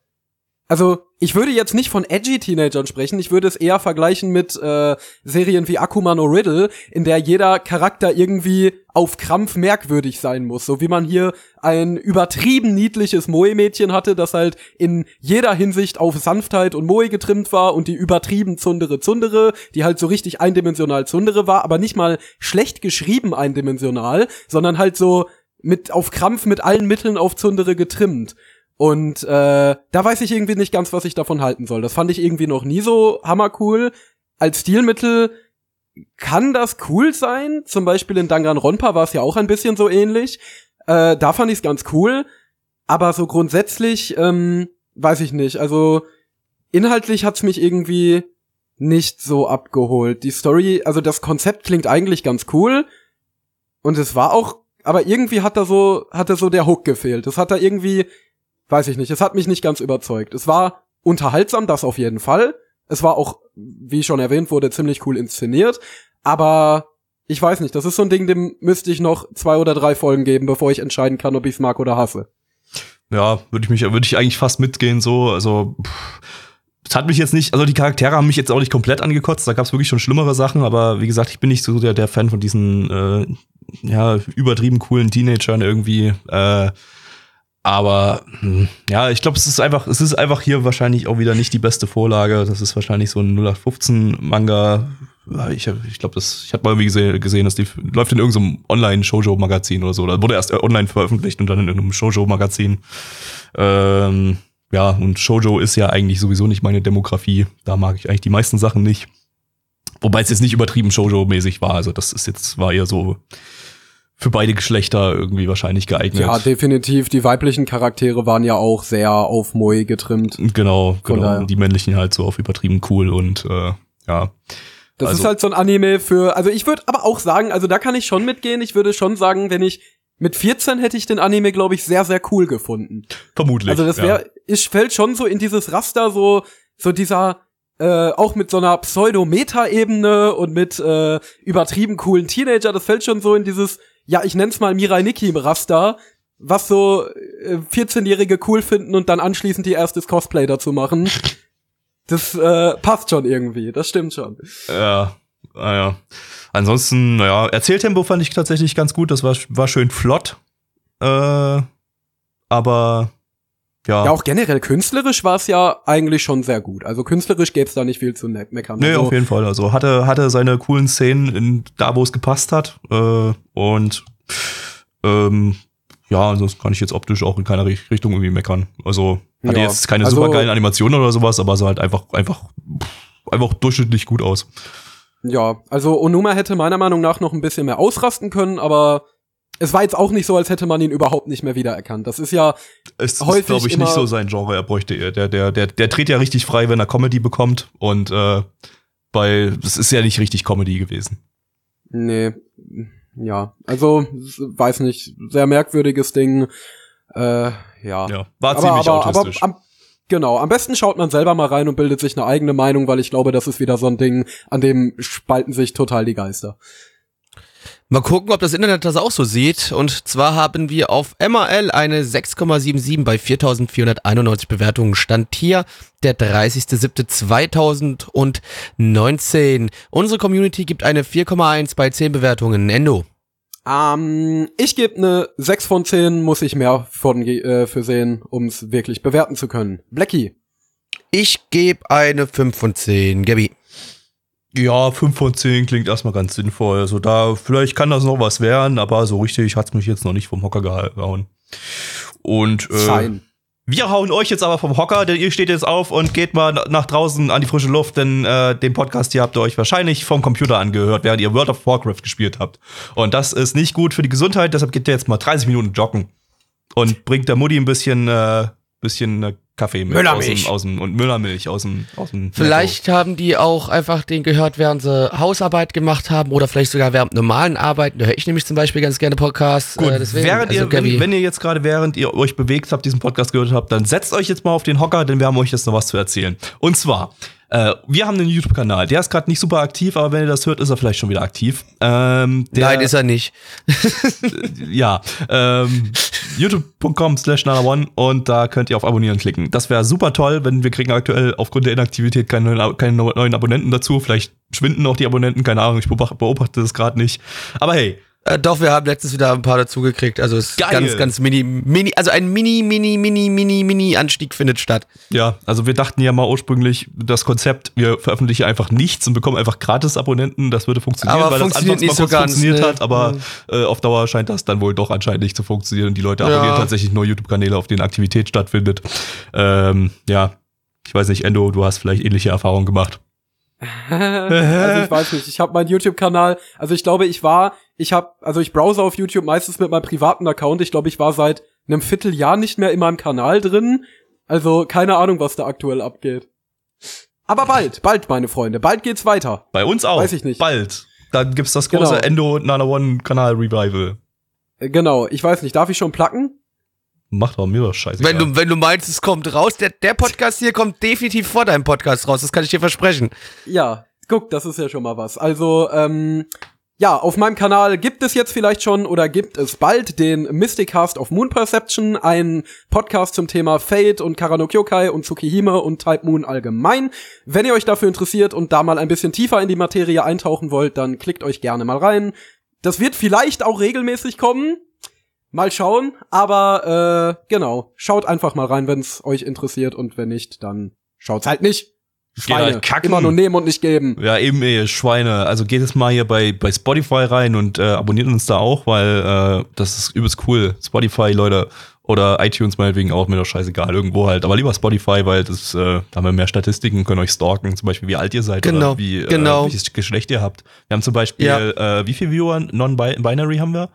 Also ich würde jetzt nicht von edgy Teenagern sprechen. Ich würde es eher vergleichen mit äh, Serien wie Akuma no Riddle, in der jeder Charakter irgendwie auf Krampf merkwürdig sein muss. So wie man hier ein übertrieben niedliches Moe-Mädchen hatte, das halt in jeder Hinsicht auf Sanftheit und Moe getrimmt war und die übertrieben Zundere Zundere, die halt so richtig eindimensional Zundere war, aber nicht mal schlecht geschrieben eindimensional, sondern halt so mit auf Krampf mit allen Mitteln auf Zundere getrimmt. Und äh, da weiß ich irgendwie nicht ganz, was ich davon halten soll. Das fand ich irgendwie noch nie so hammercool. Als Stilmittel kann das cool sein. Zum Beispiel in Danganronpa war es ja auch ein bisschen so ähnlich. Äh, da fand ich es ganz cool. Aber so grundsätzlich, ähm, weiß ich nicht. Also inhaltlich hat's mich irgendwie nicht so abgeholt. Die Story, also das Konzept klingt eigentlich ganz cool. Und es war auch, aber irgendwie hat da so, hat da so der Hook gefehlt. Es hat da irgendwie, weiß ich nicht, es hat mich nicht ganz überzeugt. Es war unterhaltsam, das auf jeden Fall. Es war auch, wie schon erwähnt wurde, ziemlich cool inszeniert. Aber ich weiß nicht, das ist so ein Ding, dem müsste ich noch zwei oder drei Folgen geben, bevor ich entscheiden kann, ob ich es mag oder hasse. Ja, würde ich mich, würde ich eigentlich fast mitgehen, so, also, pff, es hat mich jetzt nicht, also die Charaktere haben mich jetzt auch nicht komplett angekotzt, da gab es wirklich schon schlimmere Sachen, aber wie gesagt, ich bin nicht so der, der Fan von diesen, äh, ja, übertrieben coolen Teenagern irgendwie, äh, aber hm, ja, ich glaube, es ist einfach, es ist einfach hier wahrscheinlich auch wieder nicht die beste Vorlage. Das ist wahrscheinlich so ein 0815 Manga. Ja, Ich, hab- ich glaube, das, ich habe mal irgendwie gesehen, gesehen, dass die läuft in irgendeinem Online-Shoujo-Magazin oder so. Oder wurde erst online veröffentlicht und dann in irgendeinem Shoujo-Magazin. Ähm, ja, und Shoujo ist ja eigentlich sowieso nicht meine Demografie. Da mag ich eigentlich die meisten Sachen nicht. Wobei es jetzt nicht übertrieben Shoujo-mäßig war. Also das ist jetzt, war eher so für beide Geschlechter irgendwie wahrscheinlich geeignet. Ja, definitiv. Die weiblichen Charaktere waren ja auch sehr auf Moe getrimmt. Genau, genau. Und die männlichen halt so auf übertrieben cool und äh, ja. Das Also- ist halt so ein Anime für, also ich würde aber auch sagen, also da kann ich schon mitgehen. Ich würde schon sagen, wenn ich mit 14 hätte ich den Anime, glaube ich, sehr, sehr cool gefunden. Vermutlich. Also das ja. wäre, ich fällt schon so in dieses Raster, so, so dieser, äh, auch mit so einer Pseudo-Meta-Ebene und mit äh, übertrieben coolen Teenager, das fällt schon so in dieses, ja, ich nenn's mal Mirai Nikki im Raster, was so äh, 14-Jährige cool finden und dann anschließend ihr erstes Cosplay dazu machen. Das äh, passt schon irgendwie, das stimmt schon. Ja, naja. Ansonsten, naja, Erzähltempo fand ich tatsächlich ganz gut. Das war, war schön flott. Äh, aber ja. Ja, auch generell künstlerisch war es ja eigentlich schon sehr gut. Also künstlerisch gäbe es da nicht viel zu meckern. Nee, also, auf jeden Fall. Also hatte, hatte seine coolen Szenen in, da, wo es gepasst hat. Äh, und ähm, ja, sonst kann ich jetzt optisch auch in keiner Ri- Richtung irgendwie meckern. Also hatte Ja, jetzt keine also- super geilen Animationen oder sowas, aber sah halt einfach, einfach, einfach durchschnittlich gut aus. Ja, also Onuma hätte meiner Meinung nach noch ein bisschen mehr ausrasten können, aber es war jetzt auch nicht so, als hätte man ihn überhaupt nicht mehr wiedererkannt. Das ist ja, Es Häufig ist, glaube ich, nicht so sein Genre. Er bräuchte eher. Der, der, der, der dreht ja richtig frei, wenn er Comedy bekommt. Und äh, bei, es ist ja nicht richtig Comedy gewesen. nee, ja, also, weiß nicht, sehr merkwürdiges Ding, äh, ja. Ja, war aber, ziemlich aber, aber autistisch. am, genau, am besten schaut man selber mal rein und bildet sich eine eigene Meinung, weil ich glaube, das ist wieder so ein Ding, an dem spalten sich total die Geister. Mal gucken, ob das Internet das auch so sieht. Und zwar haben wir auf MRL eine 6,77 bei 4491 Bewertungen. Stand hier der 30.07.2019. Unsere Community gibt eine 4,1 bei 10 Bewertungen. Endo. Ähm, ich gebe eine 6 von 10, muss ich mehr von, ge- äh, für sehen, um es wirklich bewerten zu können. Blackie. Ich gebe eine 5 von 10. Gabi. Ja, 5 von 10 klingt erstmal ganz sinnvoll. Also da, vielleicht kann das noch was werden, aber so richtig hat's mich jetzt noch nicht vom Hocker gehauen. Und äh, Fein. wir hauen euch jetzt aber vom Hocker, denn ihr steht jetzt auf und geht mal na- nach draußen an die frische Luft, denn äh, den Podcast hier habt ihr euch wahrscheinlich vom Computer angehört, während ihr World of Warcraft gespielt habt. Und das ist nicht gut für die Gesundheit, deshalb geht ihr jetzt mal 30 Minuten joggen und bringt der Mutti ein bisschen, äh, bisschen äh, Kaffee mit Müllermilch. Aus dem, aus dem, und Müllermilch aus dem, aus dem Vielleicht haben die auch einfach den gehört, während sie Hausarbeit gemacht haben oder vielleicht sogar während normalen Arbeiten. Da höre ich nämlich zum Beispiel ganz gerne Podcasts. Gut, äh, deswegen, während also ihr, wenn, wenn ihr jetzt gerade, während ihr euch bewegt habt, diesen Podcast gehört habt, dann setzt euch jetzt mal auf den Hocker, denn wir haben euch jetzt noch was zu erzählen. Und zwar, äh, wir haben einen YouTube-Kanal. Der ist gerade nicht super aktiv, aber wenn ihr das hört, ist er vielleicht schon wieder aktiv. Ähm, der, Nein, ist er nicht. ja, ähm, youtube.com slash one und da könnt ihr auf Abonnieren klicken. Das wäre super toll, wenn wir kriegen aktuell aufgrund der Inaktivität keine, neuen- keine neuen Abonnenten dazu. Vielleicht schwinden auch die Abonnenten, keine Ahnung, ich beobachte, beobachte das gerade nicht. Aber hey, Äh, doch, wir haben letztens wieder ein paar dazugekriegt. Also es ist Geil. ganz, ganz mini, mini, also ein mini, mini, mini, mini, mini Anstieg findet statt. Ja, also wir dachten ja mal ursprünglich, das Konzept, wir veröffentlichen einfach nichts und bekommen einfach gratis Abonnenten, das würde funktionieren, Aber weil funktioniert das anfangs mal nicht so ganz, funktioniert ne? hat, aber äh, auf Dauer scheint das dann wohl doch anscheinend nicht zu funktionieren und die Leute Ja. abonnieren tatsächlich nur YouTube-Kanäle, auf denen Aktivität stattfindet. Ähm, ja, ich weiß nicht, Endo, du hast vielleicht ähnliche Erfahrungen gemacht. Also ich weiß nicht, ich habe meinen YouTube-Kanal, also ich glaube, ich war, ich habe, also ich browse auf YouTube meistens mit meinem privaten Account. Ich glaube, ich war seit einem Vierteljahr nicht mehr in meinem Kanal drin. Also keine Ahnung, was da aktuell abgeht. Aber bald, bald, meine Freunde, bald geht's weiter. Bei uns auch. Weiß ich nicht. Bald. Dann gibt's das große Genau. Endo Nana One Kanal Revival. Äh, Genau, ich weiß nicht, darf ich schon placken? Macht doch mir doch scheiße. Wenn du, wenn du meinst, es kommt raus, der, der Podcast hier kommt definitiv vor deinem Podcast raus, das kann ich dir versprechen. Ja, guck, das ist ja schon mal was. Also, ähm, ja, auf meinem Kanal gibt es jetzt vielleicht schon oder gibt es bald den Mysticast of Moon Perception, ein Podcast zum Thema Fate und Karano Kyokai und Tsukihime und Type Moon allgemein. Wenn ihr euch dafür interessiert und da mal ein bisschen tiefer in die Materie eintauchen wollt, dann klickt euch gerne mal rein. Das wird vielleicht auch regelmäßig kommen. Mal schauen, aber äh, genau, schaut einfach mal rein, wenn es euch interessiert und wenn nicht, dann schaut's halt nicht. Schweine, halt kacken. immer nur nehmen und nicht geben. Ja, eben, ey, Schweine. Also geht es mal hier bei, bei Spotify rein und äh, abonniert uns da auch, weil äh, das ist übelst cool. Spotify, Leute. Oder iTunes meinetwegen auch, mir doch scheißegal, irgendwo halt. Aber lieber Spotify, weil das, äh, da haben wir mehr Statistiken können euch stalken, zum Beispiel wie alt ihr seid Genau, oder wie, genau. äh, welches Geschlecht ihr habt. Wir haben zum Beispiel, Ja. äh, wie viele Viewer non-binary haben wir?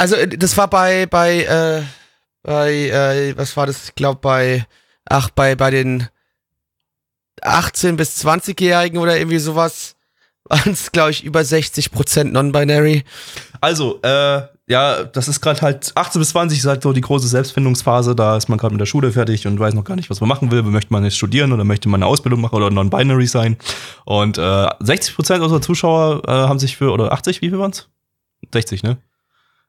Also, äh, das war bei, bei, äh, bei, äh, was war das? Ich glaube bei, ach, bei, bei den 18- bis 20-Jährigen oder irgendwie sowas waren es, glaube ich, über 60% non-binary. Also, äh, ja, das ist gerade halt 18 bis 20 ist halt so die große Selbstfindungsphase. Da ist man gerade mit der Schule fertig und weiß noch gar nicht, was man machen will. Möchte man jetzt studieren oder möchte man eine Ausbildung machen oder non-binary sein? Und äh, 60 Prozent unserer Zuschauer äh, haben sich für oder 80, wie viel waren's? 60, ne?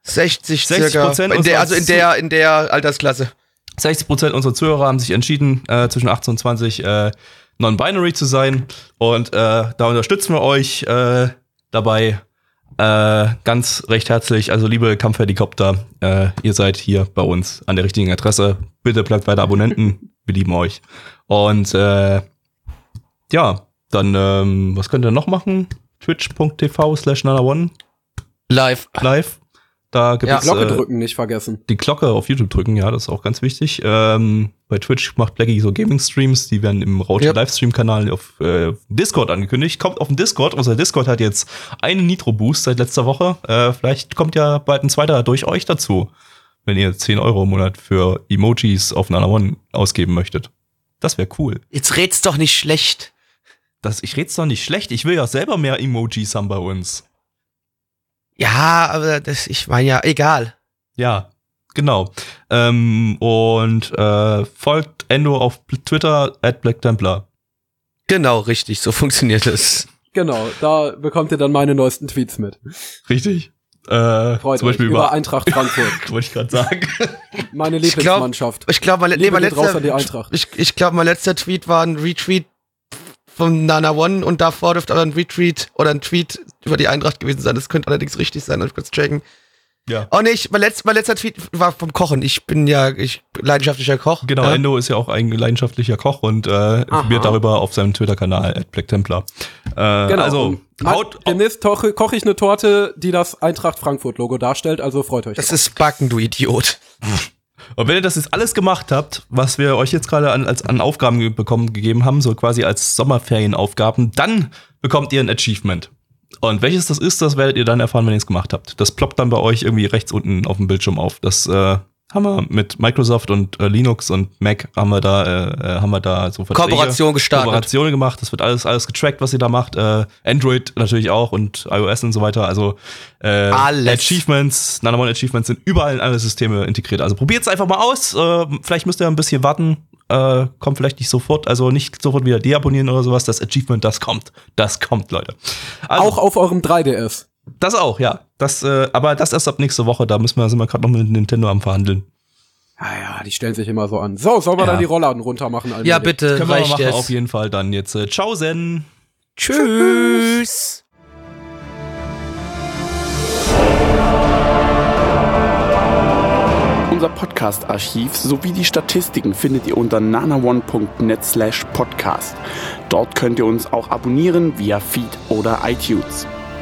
60, 60% circa. In der, unserer also in der, in der Altersklasse. 60 Prozent unserer Zuhörer haben sich entschieden, äh, zwischen 18 und 20 äh, non-binary zu sein. Und äh, da unterstützen wir euch äh, dabei, Äh, ganz recht herzlich, also liebe Kampfhelikopter, äh, ihr seid hier bei uns an der richtigen Adresse. Bitte bleibt weiter Abonnenten, wir lieben euch. Und äh, ja, dann, ähm, was könnt ihr noch machen? Twitch.tv slash nana1 Live. live. Da gibt Ja. es Glocke äh, drücken, nicht vergessen. die Glocke auf YouTube drücken, ja, das ist auch ganz wichtig. Ähm, bei Twitch macht Blackie so Gaming-Streams, die werden im Raute Ja. Livestream-Kanal auf äh, Discord angekündigt. Kommt auf den Discord, unser Discord hat jetzt einen Nitro-Boost seit letzter Woche. Äh, vielleicht kommt ja bald ein zweiter durch euch dazu, wenn ihr 10 Euro im Monat für Emojis auf Nana One ausgeben möchtet. Das wäre cool. Jetzt red's doch nicht schlecht. Das, ich red's doch nicht schlecht, ich will ja selber mehr Emojis haben bei uns. Ja, aber das, ich meine ja, egal. Ja, genau. Ähm, und äh, folgt Endo auf Twitter at Black Templar. Genau, richtig, so funktioniert es. Genau, da bekommt ihr dann meine neuesten Tweets mit. Richtig. Äh, Freut zum Beispiel euch. über, Eintracht Frankfurt. wollte ich gerade sagen. Meine Ich glaub- Lieblingsmannschaft. Ich glaube, mein, nee, mein letzter, ich, ich glaube, mein letzter Tweet war ein Retweet von Nana One und davor dürfte aber ein Retweet oder ein Tweet über die Eintracht gewesen sein. Das könnte allerdings richtig sein, ich kurz checken. ja. Oh nee, ich, mein, letz, mein letzter Tweet war vom Kochen. Ich bin ja ich leidenschaftlicher Koch. Genau, Ja. Endo ist ja auch ein leidenschaftlicher Koch und äh, informiert darüber auf seinem Twitter-Kanal at Black Templar. Äh, Genau. Also, haut, Demnächst koche, koche ich eine Torte, die das Eintracht Frankfurt Logo darstellt, also freut euch. Das ist Backen, du Idiot. Und wenn ihr das jetzt alles gemacht habt, was wir euch jetzt gerade an, als, an Aufgaben bekommen, gegeben haben, so quasi als Sommerferienaufgaben, dann bekommt ihr ein Achievement. Und welches das ist, das werdet ihr dann erfahren, wenn ihr es gemacht habt. Das ploppt dann bei euch irgendwie rechts unten auf dem Bildschirm auf. Das äh, haben wir mit Microsoft und äh, Linux und Mac haben wir da, äh, äh, haben wir da so Verträge, Kooperation gestartet. Kooperationen gemacht. Das wird alles alles getrackt, was ihr da macht. Äh, Android natürlich auch und iOS und so weiter. Also äh, Alles. Achievements, Nanamon Achievements sind überall in alle Systeme integriert. Also probiert es einfach mal aus. Äh, vielleicht müsst ihr ein bisschen warten. Äh, kommt vielleicht nicht sofort, also nicht sofort wieder deabonnieren oder sowas. Das Achievement, das kommt. Das kommt, Leute. Also, Auch auf eurem 3DS. Das auch, ja. Das, äh, aber das erst ab nächste Woche. Da müssen wir, sind wir gerade noch mit Nintendo am verhandeln. Ja, ja, die stellen sich immer so an. So, sollen wir Ja. dann die Rollladen runter machen? Ja, bitte, Können wir machen, jetzt. auf jeden Fall dann jetzt. Äh, ciao, Zen. Tschüss. Unser Podcast-Archiv sowie die Statistiken findet ihr unter nanaone.net slash podcast. Dort könnt ihr uns auch abonnieren via Feed oder iTunes.